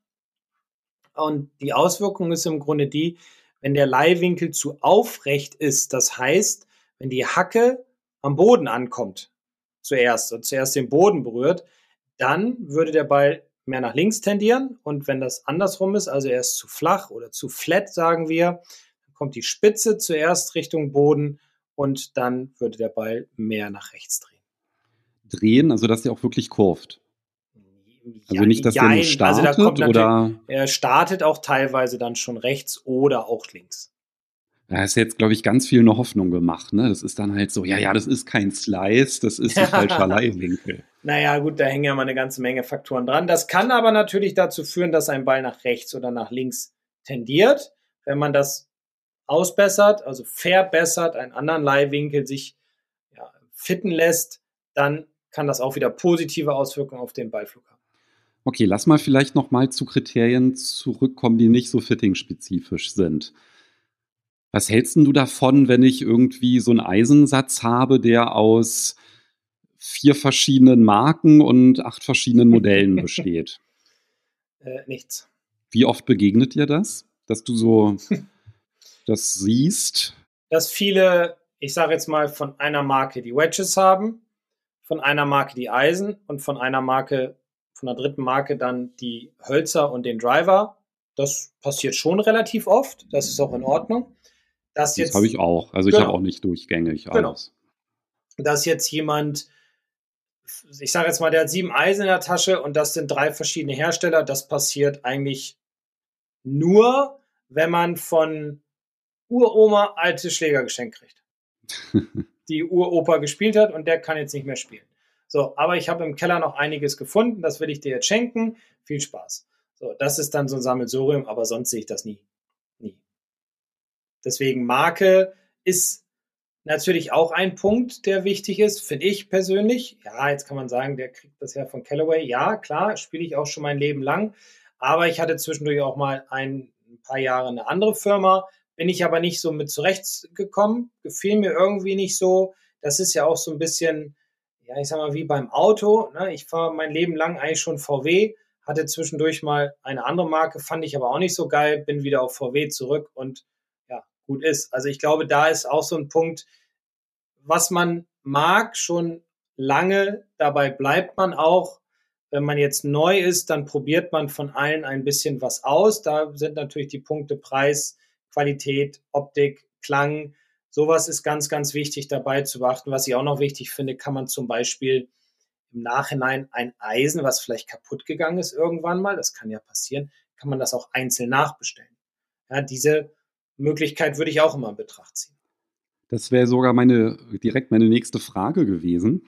C: Und die Auswirkung ist im Grunde die, wenn der Leihwinkel zu aufrecht ist, das heißt, wenn die Hacke am Boden ankommt, zuerst und zuerst den Boden berührt, dann würde der Ball mehr nach links tendieren. Und wenn das andersrum ist, also er ist zu flach oder zu flat, sagen wir, dann kommt die Spitze zuerst Richtung Boden und dann würde der Ball mehr nach rechts drehen.
B: Drehen, also dass er auch wirklich kurvt. Also nicht, dass ja, der startet also da oder
C: er startet auch teilweise dann schon rechts oder auch links.
B: Da ist jetzt, glaube ich, ganz viel eine Hoffnung gemacht. Ne? Das ist dann halt so, ja, ja, das ist kein Slice, das ist ein falscher Leihwinkel.
C: Naja, gut, da hängen ja mal eine ganze Menge Faktoren dran. Das kann aber natürlich dazu führen, dass ein Ball nach rechts oder nach links tendiert. Wenn man das ausbessert, also verbessert, einen anderen Leihwinkel sich ja, fitten lässt, dann kann das auch wieder positive Auswirkungen auf den Ballflug haben.
B: Okay, lass mal vielleicht noch mal zu Kriterien zurückkommen, die nicht so fitting-spezifisch sind. Was hältst du davon, wenn ich irgendwie so einen Eisensatz habe, der aus vier verschiedenen Marken und acht verschiedenen Modellen besteht?
C: Äh, nichts.
B: Wie oft begegnet dir das, dass du so das siehst?
C: Dass viele, ich sage jetzt mal, von einer Marke die Wedges haben, von einer Marke die Eisen und von einer Marke von der dritten Marke dann die Hölzer und den Driver. Das passiert schon relativ oft. Das ist auch in Ordnung.
B: Das, das habe ich auch. Also ich genau. habe auch nicht durchgängig genau. alles.
C: Genau. Dass jetzt jemand, ich sage jetzt mal, der hat sieben Eisen in der Tasche und das sind drei verschiedene Hersteller. Das passiert eigentlich nur, wenn man von Uroma alte Schläger geschenkt kriegt. die Uropa gespielt hat und der kann jetzt nicht mehr spielen. So, aber ich habe im Keller noch einiges gefunden, das will ich dir jetzt schenken. Viel Spaß. So, das ist dann so ein Sammelsurium, aber sonst sehe ich das. Nie. Deswegen Marke ist natürlich auch ein Punkt, der wichtig ist, finde ich persönlich. Ja, jetzt kann man sagen, der kriegt das ja von Callaway. Ja, klar, spiele ich auch schon mein Leben lang. Aber ich hatte zwischendurch auch mal ein, ein paar Jahre eine andere Firma, bin ich aber nicht so mit zurechtgekommen, gefiel mir irgendwie nicht so. Das ist ja auch so ein bisschen, ja, ich sag mal, wie beim Auto. Ne? Ich fahre mein Leben lang eigentlich schon VW, hatte zwischendurch mal eine andere Marke, fand ich aber auch nicht so geil, bin wieder auf VW zurück und gut ist. Also ich glaube, da ist auch so ein Punkt, was man mag, schon lange, dabei bleibt man auch. Wenn man jetzt neu ist, dann probiert man von allen ein bisschen was aus. Da sind natürlich die Punkte Preis, Qualität, Optik, Klang. Sowas ist ganz, ganz wichtig dabei zu beachten. Was ich auch noch wichtig finde, kann man zum Beispiel im Nachhinein ein Eisen, was vielleicht kaputt gegangen ist irgendwann mal, das kann ja passieren, kann man das auch einzeln nachbestellen. Ja, diese Möglichkeit würde ich auch immer in Betracht ziehen.
B: Das wäre sogar meine, direkt meine nächste Frage gewesen,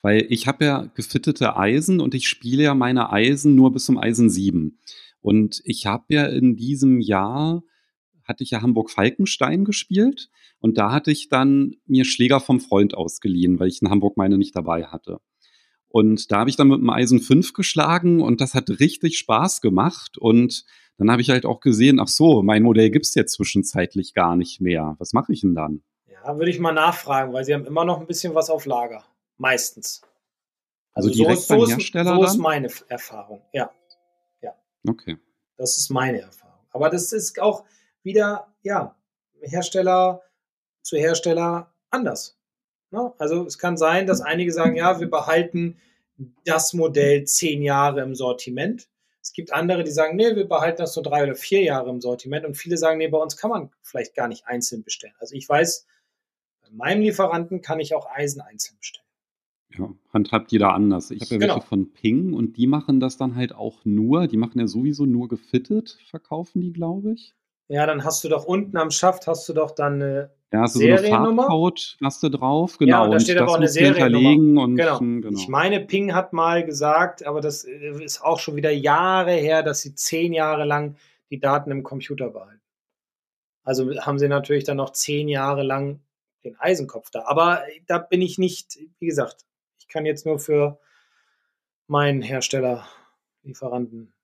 B: weil ich habe ja gefittete Eisen und ich spiele ja meine Eisen nur bis zum Eisen 7. Und ich habe ja in diesem Jahr hatte ich ja Hamburg-Falkenstein gespielt und da hatte ich dann mir Schläger vom Freund ausgeliehen, weil ich in Hamburg meine nicht dabei hatte. Und da habe ich dann mit dem Eisen 5 geschlagen und das hat richtig Spaß gemacht. Und dann habe ich halt auch gesehen, ach so, mein Modell gibt es jetzt zwischenzeitlich gar nicht mehr. Was mache ich denn dann?
C: Ja, würde ich mal nachfragen, weil sie haben immer noch ein bisschen was auf Lager. Meistens.
B: Also, also direkt so, beim Hersteller?
C: So ist meine Erfahrung, ja. Ja.
B: Okay.
C: Das ist meine Erfahrung. Aber das ist auch, wieder, ja, Hersteller zu Hersteller anders. Ne? Also es kann sein, dass einige sagen, ja, wir behalten das Modell zehn Jahre im Sortiment. Es gibt andere, die sagen, nee, wir behalten das nur drei oder vier Jahre im Sortiment. Und viele sagen, nee, bei uns kann man vielleicht gar nicht einzeln bestellen. Also ich weiß, bei meinem Lieferanten kann ich auch Eisen einzeln bestellen.
B: Ja, handhabt jeder anders. Ich habe ja genau. welche von Ping und die machen das dann halt auch nur, die machen ja sowieso nur gefittet, verkaufen die, glaube ich.
C: Ja, dann hast du doch unten am Schaft hast du doch dann eine
B: ja, hast du so eine Farbcode hast du drauf, genau.
C: Ja, da steht aber auch eine Seriennummer.
B: Und,
C: genau. genau. Ich meine, Ping hat mal gesagt, aber das äh, ist auch schon wieder Jahre her, dass sie zehn Jahre lang die Daten im Computer behalten. Also haben sie natürlich dann noch zehn Jahre lang den Eisenkopf da. Aber äh, da bin ich nicht, wie gesagt, ich kann jetzt nur für meinen Hersteller, Lieferanten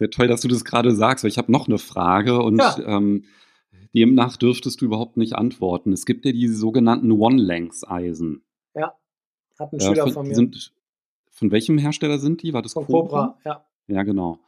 B: sehr toll, dass du das gerade sagst, weil ich habe noch eine Frage und ja. ähm, demnach dürftest du überhaupt nicht antworten. Es gibt ja diese sogenannten One-Lengths-Eisen.
C: Ja, hat ein äh, Schüler
B: von,
C: von mir.
B: Sind, von welchem Hersteller sind die? War das
C: von Cobra? Cobra? Ja.
B: Ja, genau.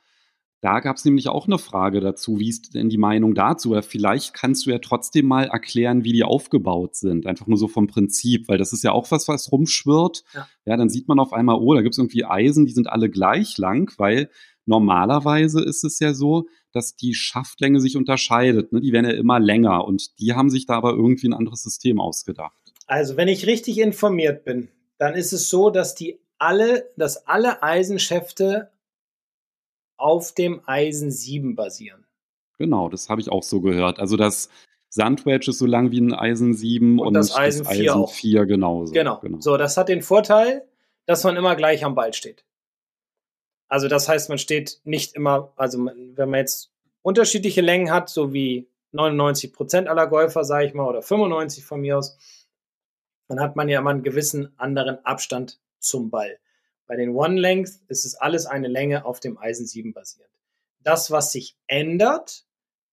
B: Da gab es nämlich auch eine Frage dazu, wie ist denn die Meinung dazu? Vielleicht kannst du ja trotzdem mal erklären, wie die aufgebaut sind. Einfach nur so vom Prinzip, weil das ist ja auch was, was rumschwirrt. Ja, ja dann sieht man auf einmal, oh, da gibt es irgendwie Eisen, die sind alle gleich lang, weil Normalerweise ist es ja so, dass die Schaftlänge sich unterscheidet. Ne? Die werden ja immer länger und die haben sich da aber irgendwie ein anderes System ausgedacht.
C: Also, wenn ich richtig informiert bin, dann ist es so, dass die alle, dass alle Eisenschäfte auf dem Eisen 7 basieren.
B: Genau, das habe ich auch so gehört. Also das Sandwedge ist so lang wie ein Eisen 7
C: und, und das Eisen, das 4, Eisen
B: 4 genauso.
C: Genau. genau. So, das hat den Vorteil, dass man immer gleich am Ball steht. Also das heißt, man steht nicht immer, also wenn man jetzt unterschiedliche Längen hat, so wie 99 Prozent aller Golfer, sage ich mal, oder 95 von mir aus, dann hat man ja immer einen gewissen anderen Abstand zum Ball. Bei den One Length ist es alles eine Länge auf dem Eisen 7 basierend. Das, was sich ändert,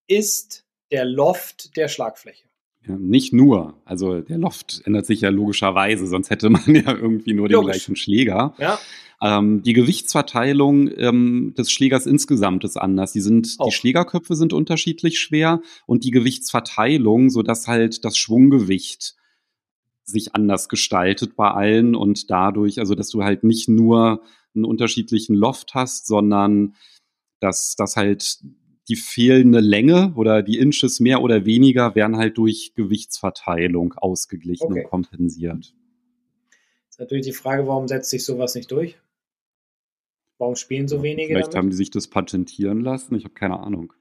C: ist der Loft der Schlagfläche.
B: Ja, nicht nur. Also der Loft ändert sich ja logischerweise, sonst hätte man ja irgendwie nur den Logisch. gleichen Schläger.
C: Ja.
B: Ähm, die Gewichtsverteilung ähm, des Schlägers insgesamt ist anders. Die sind, oh. die Schlägerköpfe sind unterschiedlich schwer und die Gewichtsverteilung, so dass halt das Schwunggewicht sich anders gestaltet bei allen und dadurch, also dass du halt nicht nur einen unterschiedlichen Loft hast, sondern dass das halt die fehlende Länge oder die Inches mehr oder weniger werden halt durch Gewichtsverteilung ausgeglichen okay. und kompensiert.
C: Ist natürlich die Frage, warum setzt sich sowas nicht durch? Warum spielen so wenige?
B: Vielleicht damit? haben die sich das patentieren lassen. Ich habe keine Ahnung.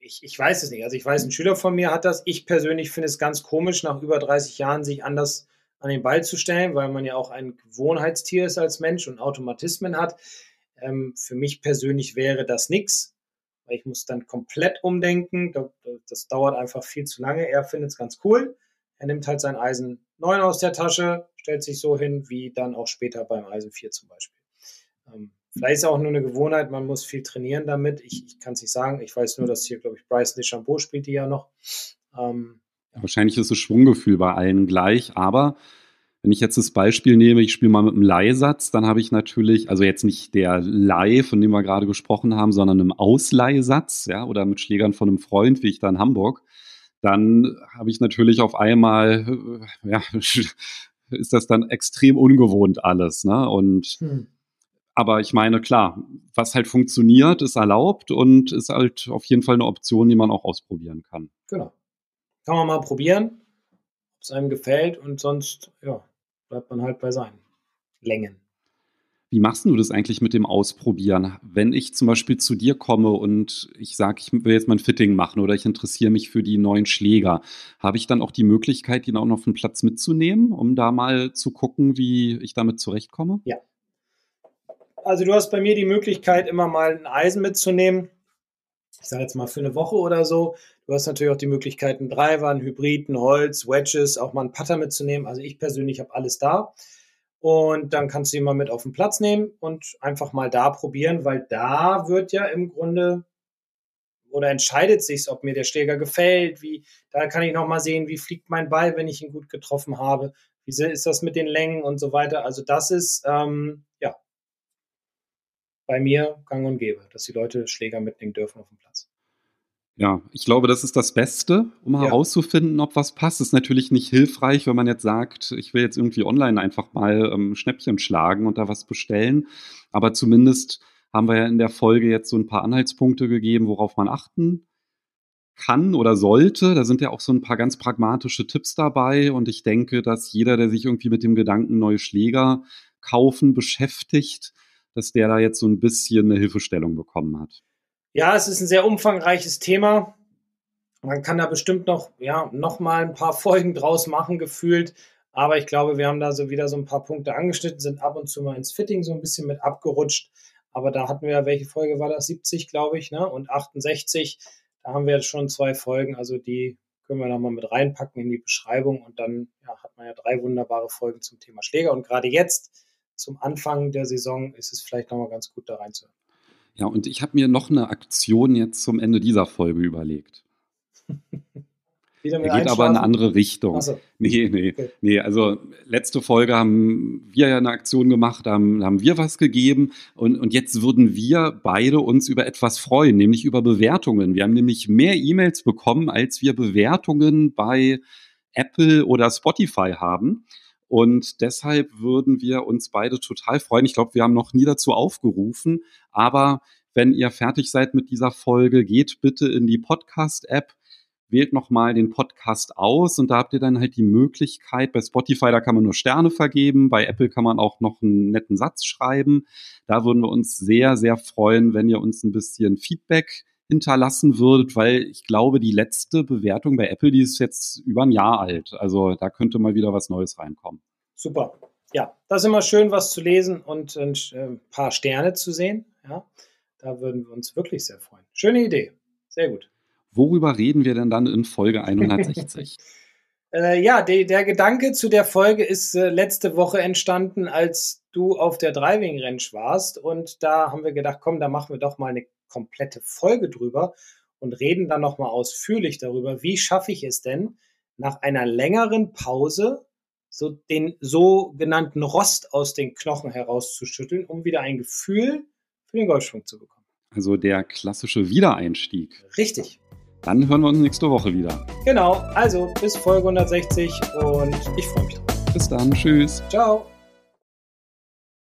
C: Ich, ich weiß es nicht. Also ich weiß, ein Schüler von mir hat das. Ich persönlich finde es ganz komisch, nach über 30 Jahren sich anders an den Ball zu stellen, weil man ja auch ein Gewohnheitstier ist als Mensch und Automatismen hat. Ähm, für mich persönlich wäre das nichts weil ich muss dann komplett umdenken. Das dauert einfach viel zu lange. Er findet es ganz cool. Er nimmt halt sein Eisen 9 aus der Tasche, stellt sich so hin, wie dann auch später beim Eisen 4 zum Beispiel. Ähm, vielleicht ist es auch nur eine Gewohnheit, man muss viel trainieren damit. Ich, ich kann es nicht sagen. Ich weiß nur, dass hier, glaube ich, Bryson DeChambeau spielt die ja noch. Ähm,
B: ja. Wahrscheinlich ist das Schwunggefühl bei allen gleich, aber wenn ich jetzt das Beispiel nehme, ich spiele mal mit einem Leihsatz, dann habe ich natürlich, also jetzt nicht der Leih, von dem wir gerade gesprochen haben, sondern einem Ausleihsatz, ja, oder mit Schlägern von einem Freund, wie ich da in Hamburg, dann habe ich natürlich auf einmal, äh, ja, ist das dann extrem ungewohnt alles, ne? Und hm. Aber ich meine, klar, was halt funktioniert, ist erlaubt und ist halt auf jeden Fall eine Option, die man auch ausprobieren kann.
C: Genau. Kann man mal probieren, ob es einem gefällt und sonst, ja, bleibt man halt bei seinen Längen.
B: Wie machst du das eigentlich mit dem Ausprobieren? Wenn ich zum Beispiel zu dir komme und ich sage, ich will jetzt mal ein Fitting machen oder ich interessiere mich für die neuen Schläger, habe ich dann auch die Möglichkeit, ihn auch noch auf den Platz mitzunehmen, um da mal zu gucken, wie ich damit zurechtkomme?
C: Ja. Also du hast bei mir die Möglichkeit, immer mal ein Eisen mitzunehmen. Ich sage jetzt mal für eine Woche oder so. Du hast natürlich auch die Möglichkeit, einen Driver, einen Hybrid, ein Holz, Wedges, auch mal einen Putter mitzunehmen. Also ich persönlich habe alles da. Und dann kannst du ihn mal mit auf den Platz nehmen und einfach mal da probieren, weil da wird ja im Grunde oder entscheidet sich, ob mir der Schläger gefällt. Wie, da kann ich noch mal sehen, wie fliegt mein Ball, wenn ich ihn gut getroffen habe. Wie ist das mit den Längen und so weiter. Also das ist ähm, ja bei mir gang und gäbe, dass die Leute Schläger mitnehmen dürfen auf dem Platz.
B: Ja, ich glaube, das ist das Beste, um ja. herauszufinden, ob was passt. Ist natürlich nicht hilfreich, wenn man jetzt sagt, ich will jetzt irgendwie online einfach mal ähm, Schnäppchen schlagen und da was bestellen. Aber zumindest haben wir ja in der Folge jetzt so ein paar Anhaltspunkte gegeben, worauf man achten kann oder sollte. Da sind ja auch so ein paar ganz pragmatische Tipps dabei. Und ich denke, dass jeder, der sich irgendwie mit dem Gedanken neue Schläger kaufen beschäftigt, dass der da jetzt so ein bisschen eine Hilfestellung bekommen hat.
C: Ja, es ist ein sehr umfangreiches Thema. Man kann da bestimmt noch, ja, noch mal ein paar Folgen draus machen, gefühlt. Aber ich glaube, wir haben da so wieder so ein paar Punkte angeschnitten, sind ab und zu mal ins Fitting so ein bisschen mit abgerutscht. Aber da hatten wir ja, welche Folge war das? 70, glaube ich, ne? Und 68. Da haben wir jetzt schon zwei Folgen. Also die können wir nochmal mit reinpacken in die Beschreibung. Und dann ja, hat man ja drei wunderbare Folgen zum Thema Schläger. Und gerade jetzt, zum Anfang der Saison, ist es vielleicht nochmal ganz gut da reinzuhören.
B: Ja, und ich habe mir noch eine Aktion jetzt zum Ende dieser Folge überlegt. Wieder mit geht aber in eine andere Richtung. So. Nee, nee, okay. nee. Also letzte Folge haben wir ja eine Aktion gemacht, haben, haben wir was gegeben und, und jetzt würden wir beide uns über etwas freuen, nämlich über Bewertungen. Wir haben nämlich mehr E-Mails bekommen, als wir Bewertungen bei Apple oder Spotify haben. Und deshalb würden wir uns beide total freuen. Ich glaube, wir haben noch nie dazu aufgerufen, aber wenn ihr fertig seid mit dieser Folge, geht bitte in die Podcast-App, wählt nochmal den Podcast aus und da habt ihr dann halt die Möglichkeit, bei Spotify, da kann man nur Sterne vergeben, bei Apple kann man auch noch einen netten Satz schreiben. Da würden wir uns sehr, sehr freuen, wenn ihr uns ein bisschen Feedback hinterlassen würdet, weil ich glaube, die letzte Bewertung bei Apple, die ist jetzt über ein Jahr alt. Also da könnte mal wieder was Neues reinkommen.
C: Super. Ja, das ist immer schön, was zu lesen und ein äh, paar Sterne zu sehen. Ja, da würden wir uns wirklich sehr freuen. Schöne Idee. Sehr gut.
B: Worüber reden wir denn dann in Folge 160?
C: äh, ja, de, der Gedanke zu der Folge ist äh, letzte Woche entstanden, als du auf der Driving Range warst. Und da haben wir gedacht, komm, da machen wir doch mal eine komplette Folge drüber und reden dann nochmal ausführlich darüber, wie schaffe ich es denn, nach einer längeren Pause so den sogenannten Rost aus den Knochen herauszuschütteln, um wieder ein Gefühl für den Golfschwung zu bekommen.
B: Also der klassische Wiedereinstieg.
C: Richtig.
B: Dann hören wir uns nächste Woche wieder.
C: Genau, also bis Folge 160 und ich freue mich drauf.
B: Bis dann. Tschüss.
C: Ciao.